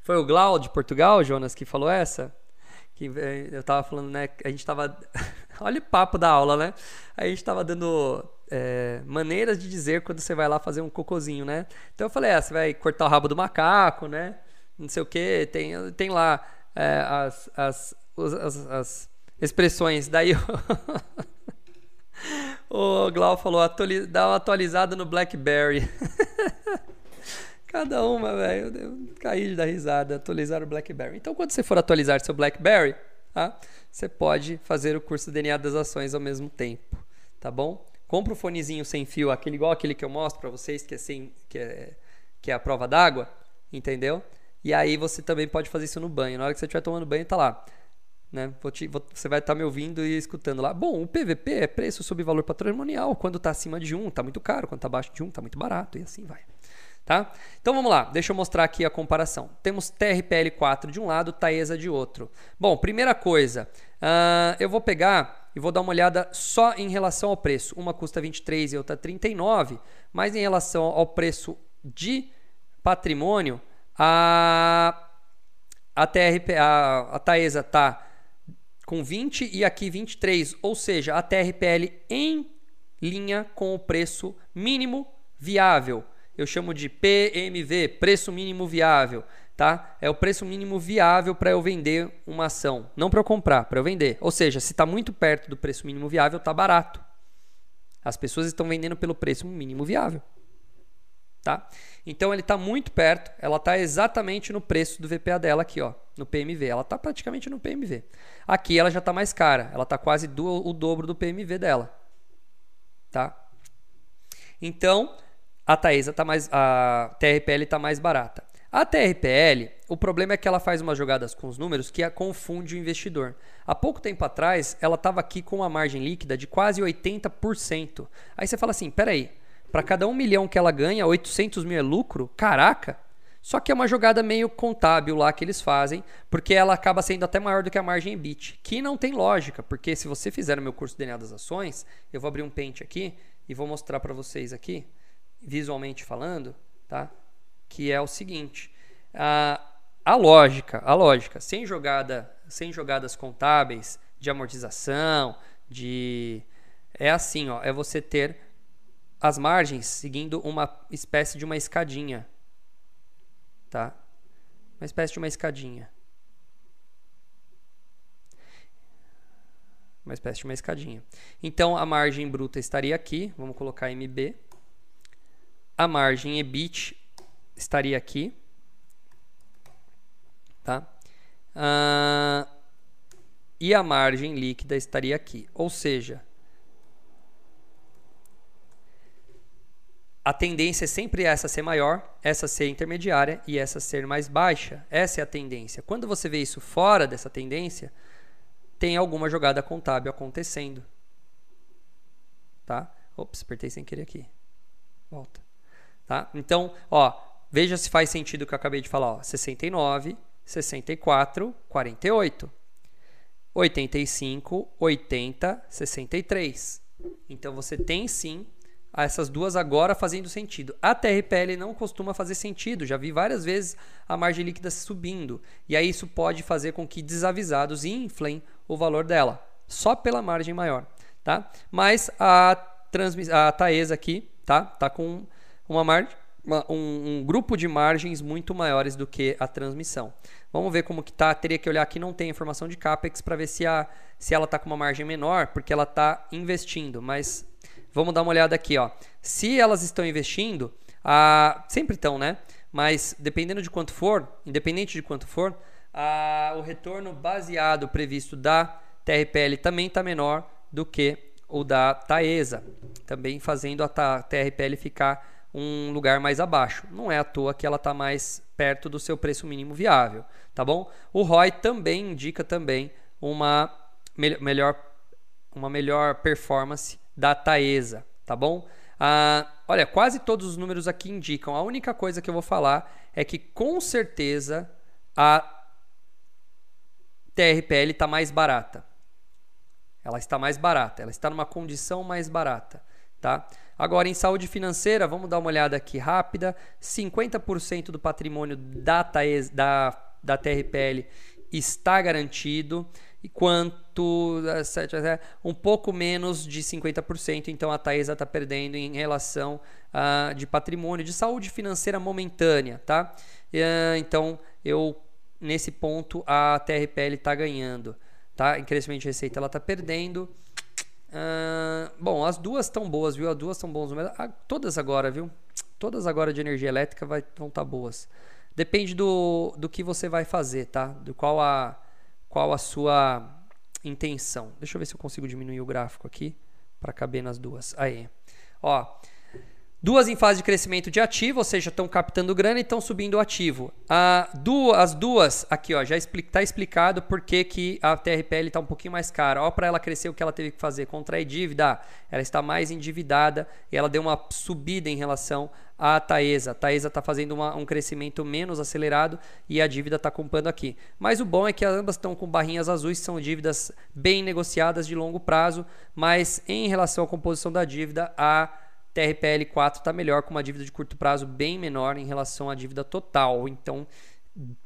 Foi o Glau de Portugal, Jonas, que falou essa? Que eh, eu tava falando, né? A gente tava... *laughs* Olha o papo da aula, né? A gente tava dando é, maneiras de dizer quando você vai lá fazer um cocôzinho, né? Então eu falei, ah, você vai cortar o rabo do macaco, né? Não sei o que, tem, tem lá é, as, as, as, as expressões. Daí eu... *laughs* O Glau falou, dá uma atualizada no BlackBerry. *laughs* Cada uma, velho. Eu caí da risada. Atualizar o BlackBerry. Então, quando você for atualizar seu BlackBerry, tá? você pode fazer o curso DNA das ações ao mesmo tempo. Tá bom? Compra o fonezinho sem fio, aquele igual aquele que eu mostro para vocês, que é, sem, que é, que é a prova d'água. Entendeu? E aí você também pode fazer isso no banho. Na hora que você estiver tomando banho, tá lá. Né? Te, vou, você vai estar tá me ouvindo e escutando lá. Bom, o PVP é preço sobre valor patrimonial. Quando está acima de 1, está muito caro. Quando está abaixo de 1, está muito barato. E assim vai. Tá? Então vamos lá, deixa eu mostrar aqui a comparação. Temos TRPL4 de um lado, Taesa de outro. Bom, primeira coisa, uh, eu vou pegar e vou dar uma olhada só em relação ao preço. Uma custa 23 e outra 39, mas em relação ao preço de patrimônio, a, a, TRP, a, a Taesa está com 20 e aqui 23, ou seja, a TRPL em linha com o preço mínimo viável. Eu chamo de PMV, preço mínimo viável, tá? É o preço mínimo viável para eu vender uma ação, não para eu comprar, para eu vender. Ou seja, se está muito perto do preço mínimo viável, está barato. As pessoas estão vendendo pelo preço mínimo viável. Tá? Então ele está muito perto, ela está exatamente no preço do VPA dela aqui, ó, no PMV. Ela está praticamente no PMV. Aqui ela já está mais cara, ela está quase do, o dobro do PMV dela. Tá? Então a Taesa tá mais, a TRPL está mais barata. A TRPL, o problema é que ela faz umas jogadas com os números que a confunde o investidor. Há pouco tempo atrás, ela estava aqui com uma margem líquida de quase 80%. Aí você fala assim, peraí, para cada um milhão que ela ganha, 800 mil é lucro? Caraca! Só que é uma jogada meio contábil lá que eles fazem, porque ela acaba sendo até maior do que a margem EBIT, que não tem lógica, porque se você fizer o meu curso DNA das ações, eu vou abrir um pente aqui e vou mostrar para vocês aqui, visualmente falando, tá? Que é o seguinte, a, a lógica, a lógica, sem jogada, sem jogadas contábeis de amortização, de é assim, ó, é você ter as margens seguindo uma espécie de uma escadinha, tá? Uma espécie de uma escadinha. Uma espécie de uma escadinha. Então a margem bruta estaria aqui, vamos colocar MB. A margem EBIT estaria aqui. Tá? Ah, e a margem líquida estaria aqui. Ou seja, a tendência é sempre essa ser maior, essa ser intermediária e essa ser mais baixa. Essa é a tendência. Quando você vê isso fora dessa tendência, tem alguma jogada contábil acontecendo. Tá? Ops, apertei sem querer aqui. Volta. Tá? Então, ó, veja se faz sentido o que eu acabei de falar. Ó. 69, 64, 48. 85, 80, 63. Então você tem sim essas duas agora fazendo sentido. A TRPL não costuma fazer sentido, já vi várias vezes a margem líquida subindo. E aí isso pode fazer com que desavisados inflem o valor dela, só pela margem maior, tá? Mas a, a Taesa aqui, tá? Tá com uma margem um, um, grupo de margens muito maiores do que a transmissão. Vamos ver como que tá. Teria que olhar aqui, não tem informação de capex para ver se, a, se ela está com uma margem menor, porque ela está investindo. Mas vamos dar uma olhada aqui, ó. Se elas estão investindo, sempre estão, né? Mas dependendo de quanto for, independente de quanto for, o retorno baseado previsto da TRPL também está menor do que o da Taesa, também fazendo a TRPL ficar um lugar mais abaixo. Não é à toa que ela está mais perto do seu preço mínimo viável, tá bom? O ROI também indica também uma me melhor, uma melhor performance da Taesa, tá bom? Ah, olha, quase todos os números aqui indicam. A única coisa que eu vou falar é que com certeza a TRPL está mais barata. Ela está mais barata, ela está numa condição mais barata, tá? Agora, em saúde financeira, vamos dar uma olhada aqui rápida. 50% do patrimônio da, TAES, da, da TRPL está garantido, enquanto eh, um pouco menos de 50%, então a Taesa está perdendo em relação uh, de patrimônio, de saúde financeira momentânea, tá? Uh, então, eu nesse ponto a TRPL está ganhando, tá? Em crescimento de receita ela está perdendo. Uh, bom, as duas estão boas, viu? As duas estão boas. Ah, todas agora, viu? Todas agora de energia elétrica vai, vão estar tá boas. Depende do, do que você vai fazer, tá? Do qual a, qual a sua intenção. Deixa eu ver se eu consigo diminuir o gráfico aqui para caber nas duas. Aí. Ó, Duas em fase de crescimento de ativo, ou seja, estão captando grana e estão subindo o ativo. As duas, aqui ó, já está explicado por que, que a TRPL está um pouquinho mais cara. Ó, para ela crescer, o que ela teve que fazer? Contrair dívida. Ela está mais endividada e ela deu uma subida em relação à Taesa. A Taesa está fazendo uma, um crescimento menos acelerado e a dívida está acompanhando aqui. Mas o bom é que ambas estão com barrinhas azuis, são dívidas bem negociadas de longo prazo, mas em relação à composição da dívida, a TRPL 4 está melhor com uma dívida de curto prazo bem menor em relação à dívida total. Então,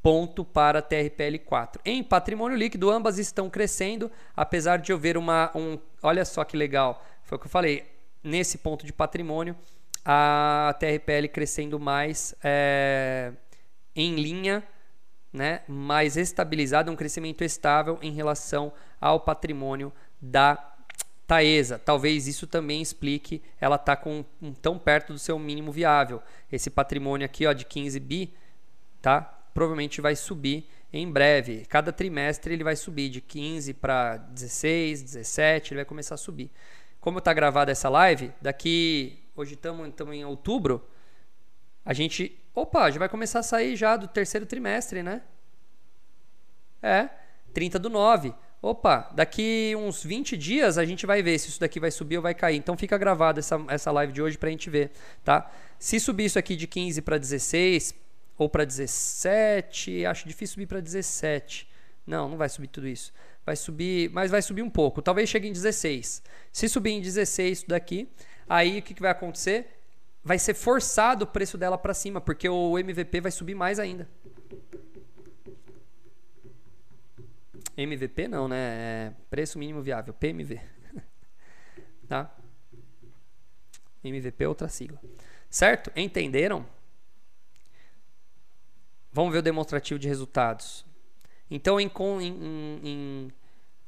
ponto para TRPL 4. Em patrimônio líquido, ambas estão crescendo, apesar de eu ver uma. Um, olha só que legal, foi o que eu falei. Nesse ponto de patrimônio, a TRPL crescendo mais é, em linha, né, mais estabilizada, um crescimento estável em relação ao patrimônio da Taesa, talvez isso também explique ela tá com um, tão perto do seu mínimo viável. Esse patrimônio aqui ó, de 15 bi, tá? provavelmente vai subir em breve. Cada trimestre ele vai subir de 15 para 16, 17, ele vai começar a subir. Como está gravada essa live, daqui, hoje estamos em outubro, a gente, opa, já vai começar a sair já do terceiro trimestre, né? É, 30 do 9 opa, daqui uns 20 dias a gente vai ver se isso daqui vai subir ou vai cair. Então fica gravada essa, essa live de hoje para a gente ver, tá? Se subir isso aqui de 15 para 16 ou para 17, acho difícil subir para 17. Não, não vai subir tudo isso. Vai subir, mas vai subir um pouco. Talvez chegue em 16. Se subir em 16 isso daqui, aí o que, que vai acontecer? Vai ser forçado o preço dela para cima, porque o MVP vai subir mais ainda. MVP não, né? É preço mínimo viável, PMV. *laughs* tá? MVP é outra sigla. Certo? Entenderam? Vamos ver o demonstrativo de resultados. Então, em, em, em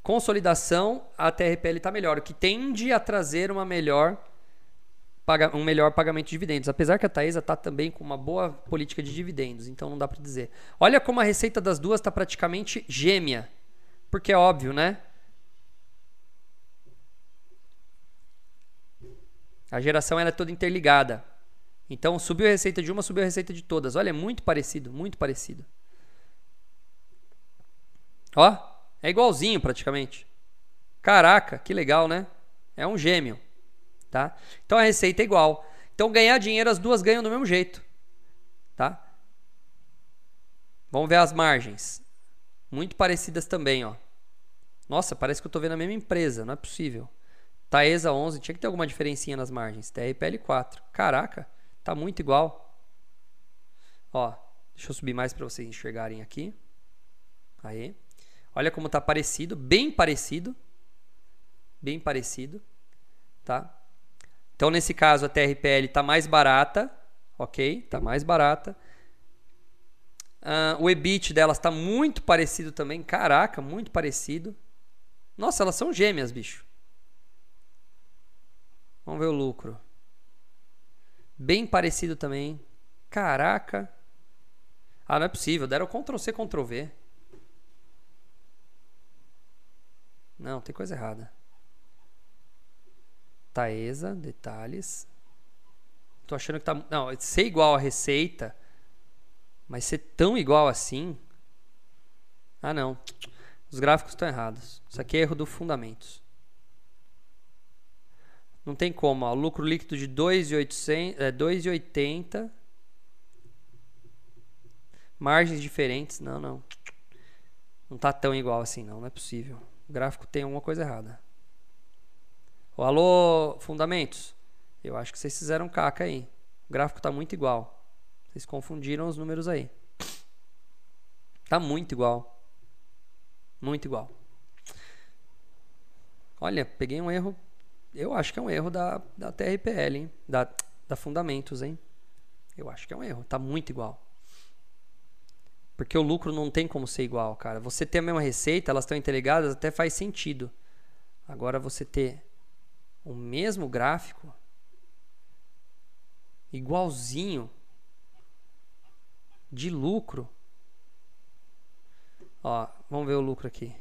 consolidação, a TRPL está melhor, o que tende a trazer uma melhor um melhor pagamento de dividendos. Apesar que a Taesa está também com uma boa política de dividendos, então não dá para dizer. Olha como a receita das duas está praticamente gêmea. Porque é óbvio, né? A geração ela é toda interligada. Então subiu a receita de uma, subiu a receita de todas. Olha, é muito parecido, muito parecido. Ó, é igualzinho praticamente. Caraca, que legal, né? É um gêmeo, tá? Então a receita é igual. Então ganhar dinheiro as duas ganham do mesmo jeito, tá? Vamos ver as margens. Muito parecidas também, ó. Nossa, parece que eu estou vendo a mesma empresa, não é possível. Taesa 11, tinha que ter alguma diferencinha nas margens. TRPL 4. Caraca, tá muito igual. Ó, deixa eu subir mais para vocês enxergarem aqui. Aí. Olha como tá parecido, bem parecido. Bem parecido, tá? Então nesse caso a TRPL tá mais barata, OK? Tá mais barata. Uh, o EBIT delas está muito parecido também. Caraca, muito parecido. Nossa, elas são gêmeas, bicho. Vamos ver o lucro. Bem parecido também. Caraca. Ah, não é possível. Deram Ctrl C, Ctrl V. Não, tem coisa errada. Taesa, detalhes. Tô achando que tá. Não, ser igual a receita. Mas ser tão igual assim. Ah, não. Os gráficos estão errados. Isso aqui é erro do fundamentos. Não tem como. Ó. Lucro líquido de 2,80. É, Margens diferentes. Não, não. Não tá tão igual assim, não. Não é possível. O gráfico tem alguma coisa errada. O alô, fundamentos. Eu acho que vocês fizeram caca aí. O gráfico tá muito igual. Vocês confundiram os números aí. Tá muito igual. Muito igual. Olha, peguei um erro eu acho que é um erro da, da TRPL, hein? Da, da Fundamentos, hein? Eu acho que é um erro. Tá muito igual. Porque o lucro não tem como ser igual, cara. Você ter a mesma receita, elas estão interligadas, até faz sentido. Agora você ter o mesmo gráfico igualzinho de lucro. Ó, vamos ver o lucro aqui.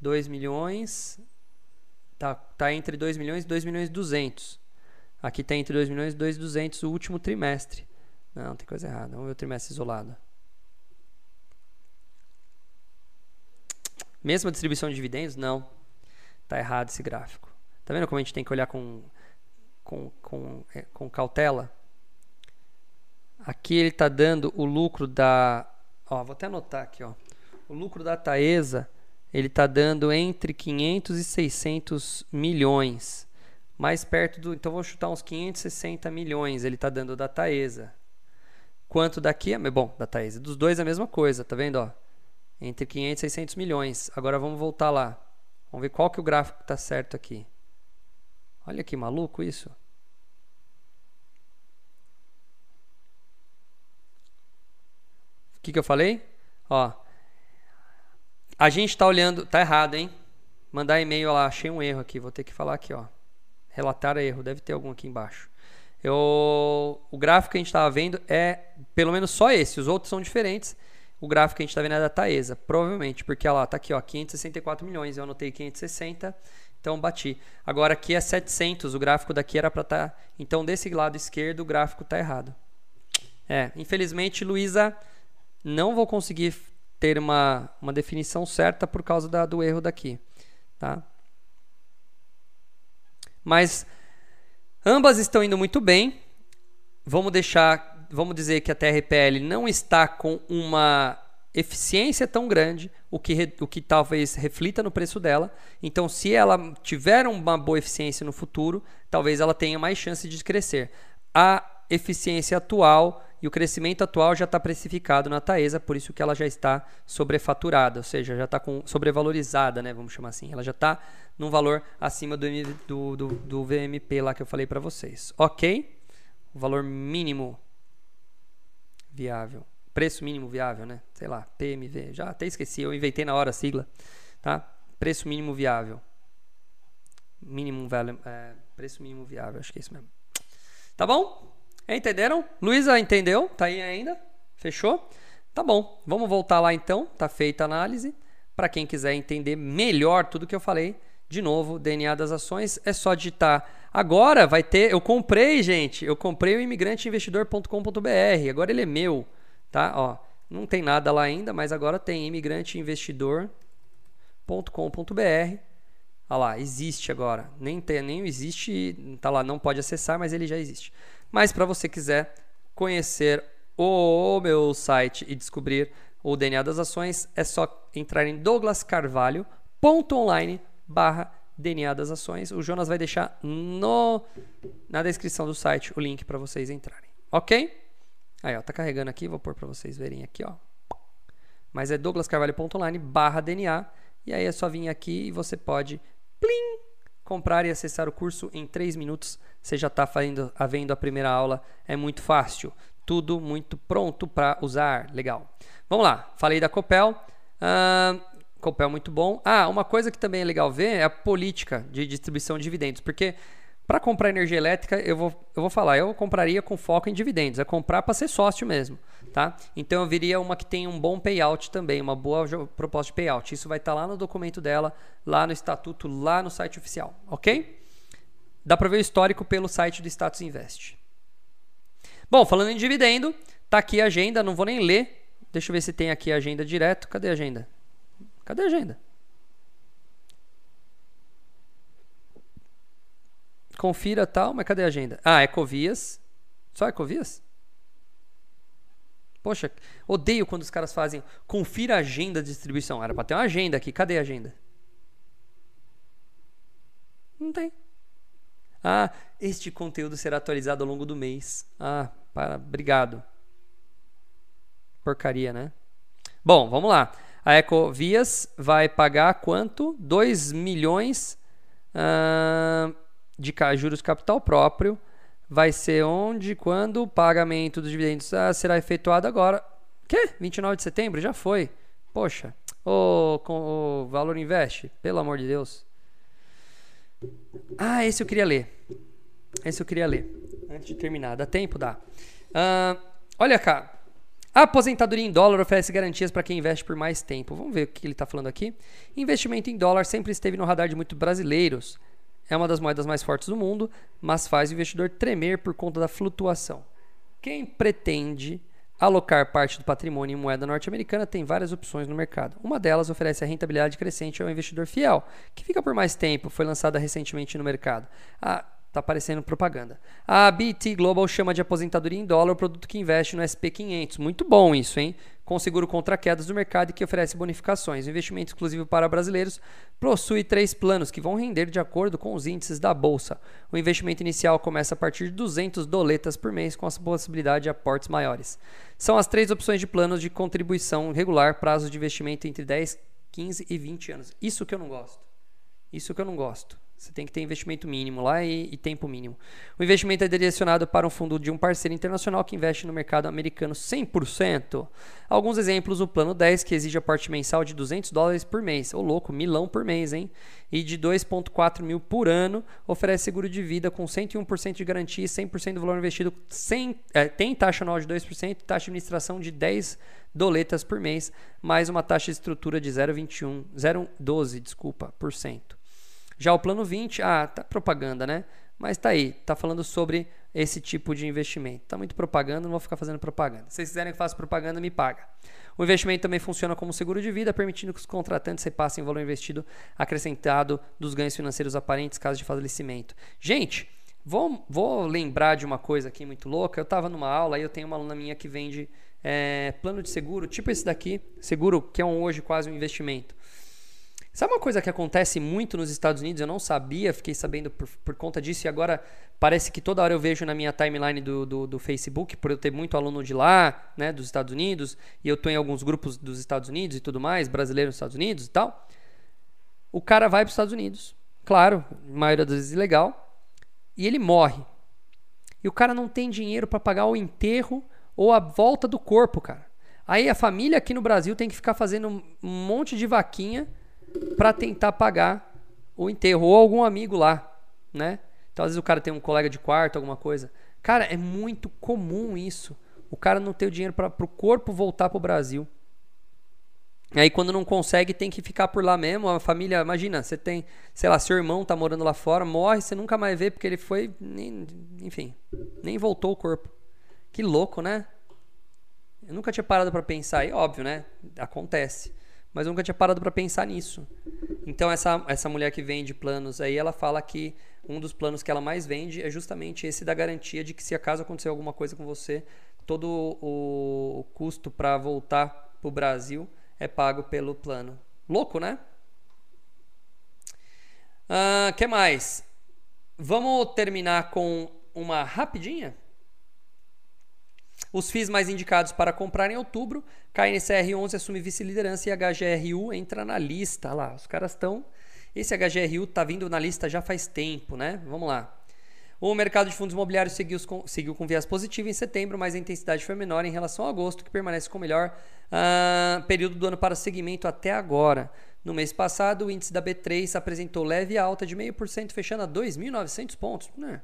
2 milhões. Tá, tá entre 2 milhões e 2 milhões e 200. Aqui tá entre 2 milhões e 2 200 o último trimestre. Não, tem coisa errada. Vamos ver o trimestre isolado. Mesma distribuição de dividendos? Não. Tá errado esse gráfico. Tá vendo como a gente tem que olhar com, com, com, é, com cautela? Aqui ele está dando o lucro da. Ó, vou até anotar aqui, ó. O lucro da Taesa ele está dando entre 500 e 600 milhões. Mais perto do. Então vou chutar uns 560 milhões. Ele está dando da Taesa. Quanto daqui? É, bom, da Taesa. Dos dois é a mesma coisa, tá vendo? Ó? Entre 500 e 600 milhões. Agora vamos voltar lá. Vamos ver qual que o gráfico está certo aqui. Olha que maluco isso. Que, que eu falei? Ó, a gente está olhando, tá errado, hein? Mandar e-mail lá, achei um erro aqui, vou ter que falar aqui, ó. Relatar erro, deve ter algum aqui embaixo. Eu, o gráfico que a gente estava vendo é pelo menos só esse, os outros são diferentes. O gráfico que a gente está vendo é da Taesa, provavelmente, porque ela tá aqui, ó, 564 milhões, eu anotei 560, então bati. Agora aqui é 700, o gráfico daqui era para estar, tá, então desse lado esquerdo o gráfico tá errado. É, infelizmente, Luísa, não vou conseguir ter uma, uma definição certa por causa da, do erro daqui. Tá? Mas ambas estão indo muito bem. Vamos deixar, vamos dizer que a TRPL não está com uma eficiência tão grande, o que, o que talvez reflita no preço dela. Então, se ela tiver uma boa eficiência no futuro, talvez ela tenha mais chance de crescer. A eficiência atual e o crescimento atual já está precificado na Taesa, por isso que ela já está sobrefaturada, ou seja, já está sobrevalorizada, né, vamos chamar assim. Ela já está num valor acima do, do, do, do VMP lá que eu falei para vocês. Ok? O valor mínimo viável. Preço mínimo viável, né? Sei lá, PMV. Já até esqueci, eu inventei na hora a sigla. Tá? Preço mínimo viável. Mínimo é, preço mínimo viável, acho que é isso mesmo. Tá bom? Entenderam? Luísa entendeu? Tá aí ainda? Fechou? Tá bom. Vamos voltar lá então. Tá feita a análise. Para quem quiser entender melhor tudo que eu falei, de novo, DNA das ações, é só digitar. Agora vai ter, eu comprei, gente, eu comprei o imigranteinvestidor.com.br. Agora ele é meu, tá? Ó, não tem nada lá ainda, mas agora tem imigranteinvestidor.com.br. Olha lá, existe agora. Nem tem, nem existe, tá lá, não pode acessar, mas ele já existe. Mas para você quiser conhecer o meu site e descobrir o DNA das ações, é só entrar em douglascarvalho.online barra DNA das ações. O Jonas vai deixar no, na descrição do site o link para vocês entrarem. Ok? Aí, ó, tá carregando aqui, vou pôr para vocês verem aqui, ó. Mas é douglascarvalho.online barra DNA. E aí é só vir aqui e você pode plim, comprar e acessar o curso em 3 minutos. Você já está havendo a primeira aula. É muito fácil. Tudo muito pronto para usar. Legal. Vamos lá. Falei da Copel. Uh, Copel muito bom. Ah, uma coisa que também é legal ver é a política de distribuição de dividendos. Porque para comprar energia elétrica, eu vou, eu vou falar, eu compraria com foco em dividendos. É comprar para ser sócio mesmo. Tá? Então eu viria uma que tem um bom payout também, uma boa proposta de payout. Isso vai estar tá lá no documento dela, lá no estatuto, lá no site oficial, ok? Dá para ver o histórico pelo site do Status Invest. Bom, falando em dividendo, tá aqui a agenda, não vou nem ler. Deixa eu ver se tem aqui a agenda direto. Cadê a agenda? Cadê a agenda? confira tal, mas cadê a agenda? Ah, Ecovias. Só Ecovias? Poxa, odeio quando os caras fazem confira a agenda de distribuição. Era para ter uma agenda aqui. Cadê a agenda? Não tem. Ah, este conteúdo será atualizado ao longo do mês. Ah, para, obrigado. Porcaria, né? Bom, vamos lá. A Ecovias vai pagar quanto? 2 milhões. Uh, de juros capital próprio vai ser onde, quando o pagamento dos dividendos ah, será efetuado agora. Que? 29 de setembro? Já foi. Poxa, o, com, o Valor Invest, pelo amor de Deus. Ah, esse eu queria ler. Esse eu queria ler. Antes de terminar. Dá tempo? Dá. Uh, olha cá. A aposentadoria em dólar oferece garantias para quem investe por mais tempo. Vamos ver o que ele está falando aqui. Investimento em dólar sempre esteve no radar de muitos brasileiros é uma das moedas mais fortes do mundo, mas faz o investidor tremer por conta da flutuação. Quem pretende alocar parte do patrimônio em moeda norte-americana tem várias opções no mercado. Uma delas oferece a rentabilidade crescente ao investidor fiel, que fica por mais tempo, foi lançada recentemente no mercado. A Tá aparecendo propaganda. A BT Global chama de aposentadoria em dólar o produto que investe no SP500. Muito bom isso, hein? Com seguro contra quedas do mercado e que oferece bonificações. O investimento exclusivo para brasileiros possui três planos que vão render de acordo com os índices da bolsa. O investimento inicial começa a partir de 200 doletas por mês, com a possibilidade de aportes maiores. São as três opções de planos de contribuição regular, prazo de investimento entre 10, 15 e 20 anos. Isso que eu não gosto. Isso que eu não gosto. Você tem que ter investimento mínimo lá e, e, tempo mínimo. O investimento é direcionado para um fundo de um parceiro internacional que investe no mercado americano 100%. Alguns exemplos: o plano 10, que exige aporte mensal de 200 dólares por mês. Ô louco, milão por mês, hein? E de 2,4 mil por ano. Oferece seguro de vida com 101% de garantia e 100% do valor investido. Sem, é, tem taxa anual de 2%, taxa de administração de 10 doletas por mês, mais uma taxa de estrutura de 0,21, 0,12, desculpa, por cento. Já o plano 20, ah, tá propaganda, né? Mas tá aí, tá falando sobre esse tipo de investimento. Tá muito propaganda, não vou ficar fazendo propaganda. Se vocês quiserem que faça propaganda, me paga. O investimento também funciona como seguro de vida, permitindo que os contratantes repassem o valor investido acrescentado dos ganhos financeiros aparentes caso de falecimento. Gente, vou, vou lembrar de uma coisa aqui muito louca. Eu estava numa aula e eu tenho uma aluna minha que vende é, plano de seguro, tipo esse daqui, seguro que é um, hoje quase um investimento. Sabe uma coisa que acontece muito nos Estados Unidos? Eu não sabia, fiquei sabendo por, por conta disso e agora parece que toda hora eu vejo na minha timeline do, do, do, Facebook, por eu ter muito aluno de lá, né, dos Estados Unidos, e eu estou em alguns grupos dos Estados Unidos e tudo mais, brasileiros nos Estados Unidos e tal. O cara vai para os Estados Unidos, claro, maioria das vezes ilegal, e ele morre. E o cara não tem dinheiro para pagar o enterro ou a volta do corpo, cara. Aí a família aqui no Brasil tem que ficar fazendo um monte de vaquinha para tentar pagar o enterro ou algum amigo lá, né? Então às vezes o cara tem um colega de quarto, alguma coisa. Cara, é muito comum isso. O cara não ter o dinheiro para o corpo voltar pro Brasil. Aí quando não consegue, tem que ficar por lá mesmo. A família, imagina, você tem, sei lá, seu irmão tá morando lá fora, morre, você nunca mais vê porque ele foi, nem, enfim, nem voltou o corpo. Que louco, né? Eu nunca tinha parado para pensar, e óbvio, né? Acontece. Mas eu nunca tinha parado para pensar nisso. Então essa essa mulher que vende planos aí, ela fala que um dos planos que ela mais vende é justamente esse da garantia de que se acaso acontecer alguma coisa com você, todo o custo para voltar pro Brasil é pago pelo plano. Louco, né? Uh, que mais? Vamos terminar com uma rapidinha? Os FIIs mais indicados para comprar em outubro, KNCR11 assume vice-liderança e HGRU entra na lista. Lá, os caras estão. Esse HGRU está vindo na lista já faz tempo, né? Vamos lá. O mercado de fundos imobiliários seguiu com, seguiu com viés positivo em setembro, mas a intensidade foi menor em relação a agosto, que permanece com o melhor uh, período do ano para o segmento até agora. No mês passado, o índice da B3 apresentou leve alta de 0,5%, fechando a 2.900 pontos. Né?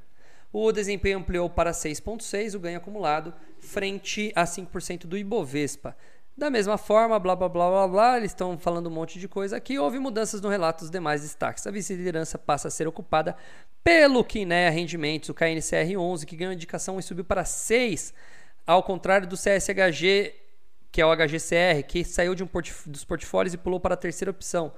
O desempenho ampliou para 6,6%, o ganho acumulado, frente a 5% do Ibovespa. Da mesma forma, blá blá blá blá blá, eles estão falando um monte de coisa aqui. Houve mudanças no relato dos demais destaques. A vice-liderança passa a ser ocupada pelo Kinea Rendimentos, o KNCR11, que ganhou indicação e subiu para 6, ao contrário do CSHG, que é o HGCR, que saiu de um portf dos portfólios e pulou para a terceira opção.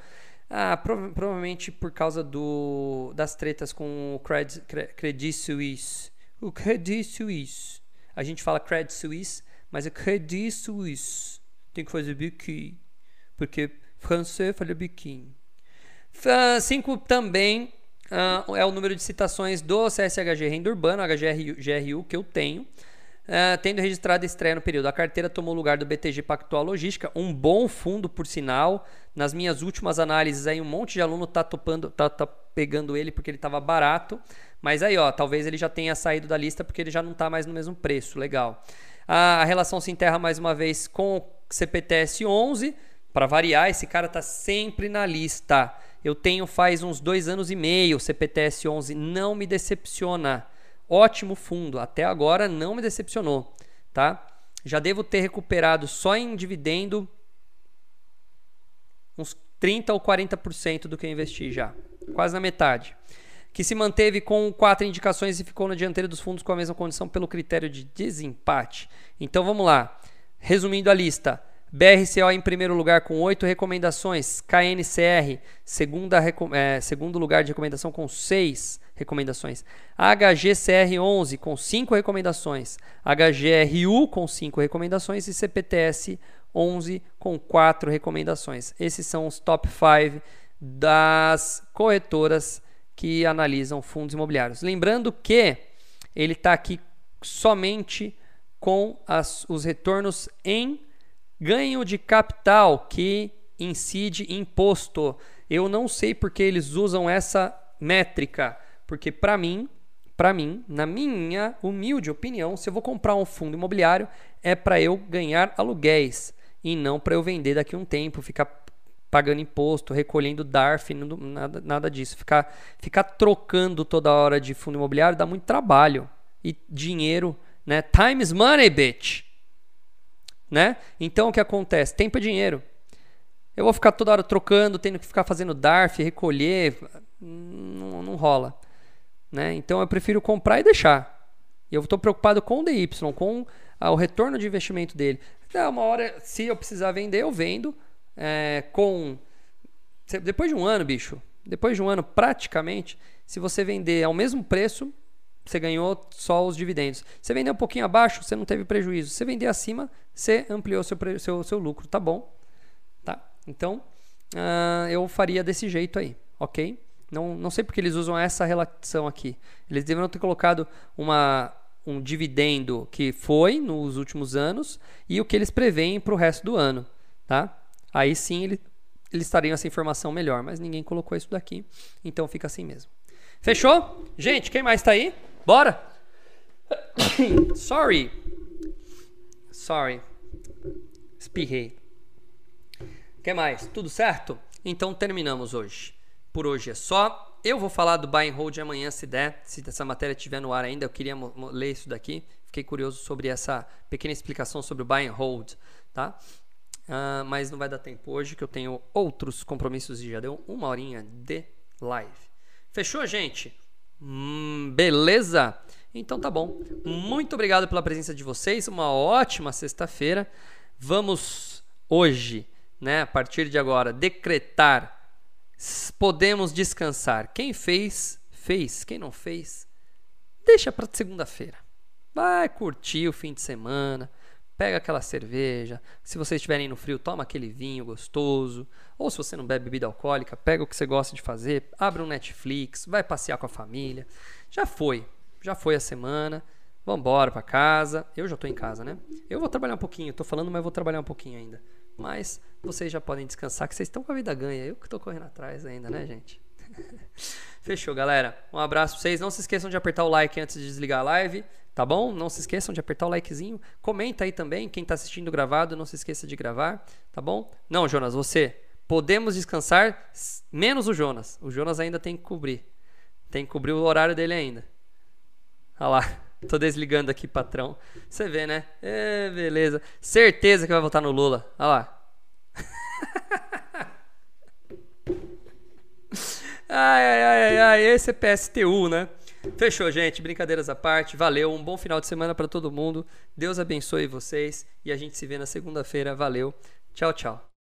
Ah, prov provavelmente por causa do, das tretas com o Credit, Credit Suisse. O Credit Suisse. A gente fala Credit Suisse, mas é Credit Suisse tem que fazer biquinho, porque francês fala biquinho. 5 também uh, é o número de citações do CSHG Renda Urbana, HGRU, que eu tenho. Uh, tendo registrado estreia no período. A carteira tomou lugar do BTG Pactual Logística, um bom fundo, por sinal. Nas minhas últimas análises, aí um monte de aluno tá topando, tá, tá pegando ele porque ele estava barato. Mas aí, ó, talvez ele já tenha saído da lista porque ele já não está mais no mesmo preço. Legal. A, relação se enterra mais uma vez com CPTS 11. Para variar, esse cara tá sempre na lista. Eu tenho faz uns dois anos e meio CPTS 11. Não me decepciona. Ótimo fundo. Até agora não me decepcionou. Tá? Já devo ter recuperado só em dividendo uns 30 ou 40% do que eu investi já. Quase na metade. Que se manteve com quatro indicações e ficou na dianteira dos fundos com a mesma condição pelo critério de desempate. Então vamos lá. Resumindo a lista, BRCO em primeiro lugar com oito recomendações, KNCR segunda, é, segundo lugar de recomendação com seis recomendações, HGCR 11 com cinco recomendações, HGRU com cinco recomendações e CPTS 11 com quatro recomendações. Esses são os top 5 das corretoras que analisam fundos imobiliários. Lembrando que ele está aqui somente com as, os retornos em ganho de capital que incide imposto. Eu não sei porque eles usam essa métrica, porque para mim, para mim, na minha humilde opinião, se eu vou comprar um fundo imobiliário é para eu ganhar aluguéis e não para eu vender daqui a um tempo, ficar pagando imposto, recolhendo DARF, nada, nada disso. Ficar, ficar trocando toda hora de fundo imobiliário dá muito trabalho e dinheiro né? Time is money, bitch. Né? Então o que acontece? Tempo é dinheiro. Eu vou ficar toda hora trocando, tendo que ficar fazendo DARF, recolher, não, não rola. Né? Então eu prefiro comprar e deixar. E eu estou preocupado com o DY, com ah, o retorno de investimento dele. Então, uma hora, se eu precisar vender, eu vendo. É, com depois de um ano, bicho, depois de um ano praticamente, se você vender ao mesmo preço, você ganhou só os dividendos. Você vendeu um pouquinho abaixo, você não teve prejuízo. Você vender acima, você ampliou seu, seu, seu lucro. Tá bom? Tá? Então, uh, eu faria desse jeito aí, ok? Não, não sei porque eles usam essa relação aqui. Eles deveriam ter colocado uma, um dividendo que foi nos últimos anos e o que eles preveem para o resto do ano. Tá? Aí sim ele, eles estariam essa informação melhor, mas ninguém colocou isso daqui, então fica assim mesmo. Fechou? Gente, quem mais está aí? Bora! *coughs* Sorry. Sorry. Espirrei. que mais? Tudo certo? Então terminamos hoje. Por hoje é só. Eu vou falar do buy and hold amanhã, se der, se essa matéria estiver no ar ainda. Eu queria ler isso daqui. Fiquei curioso sobre essa pequena explicação sobre o buy and hold, tá? Uh, mas não vai dar tempo hoje, que eu tenho outros compromissos e já deu uma horinha de live. Fechou, gente? Hum, beleza? Então tá bom. Muito obrigado pela presença de vocês. Uma ótima sexta-feira. Vamos hoje, né, a partir de agora, decretar. Podemos descansar. Quem fez, fez. Quem não fez, deixa para segunda-feira. Vai curtir o fim de semana pega aquela cerveja. Se vocês estiverem no frio, toma aquele vinho gostoso. Ou se você não bebe bebida alcoólica, pega o que você gosta de fazer, abre um Netflix, vai passear com a família. Já foi, já foi a semana. Vamos embora para casa. Eu já estou em casa, né? Eu vou trabalhar um pouquinho, estou falando, mas vou trabalhar um pouquinho ainda. Mas vocês já podem descansar, que vocês estão com a vida ganha. Eu que estou correndo atrás ainda, né, gente? *laughs* Fechou, galera. Um abraço pra vocês. Não se esqueçam de apertar o like antes de desligar a live. Tá bom? Não se esqueçam de apertar o likezinho. Comenta aí também. Quem está assistindo gravado, não se esqueça de gravar. Tá bom? Não, Jonas, você. Podemos descansar, menos o Jonas. O Jonas ainda tem que cobrir. Tem que cobrir o horário dele ainda. Olha lá. Tô desligando aqui, patrão. Você vê, né? É, beleza. Certeza que vai votar no Lula. Olha lá. *laughs* ai, ai, ai, ai. Esse é PSTU, né? Fechou, gente. Brincadeiras à parte. Valeu. Um bom final de semana para todo mundo. Deus abençoe vocês e a gente se vê na segunda-feira. Valeu. Tchau, tchau.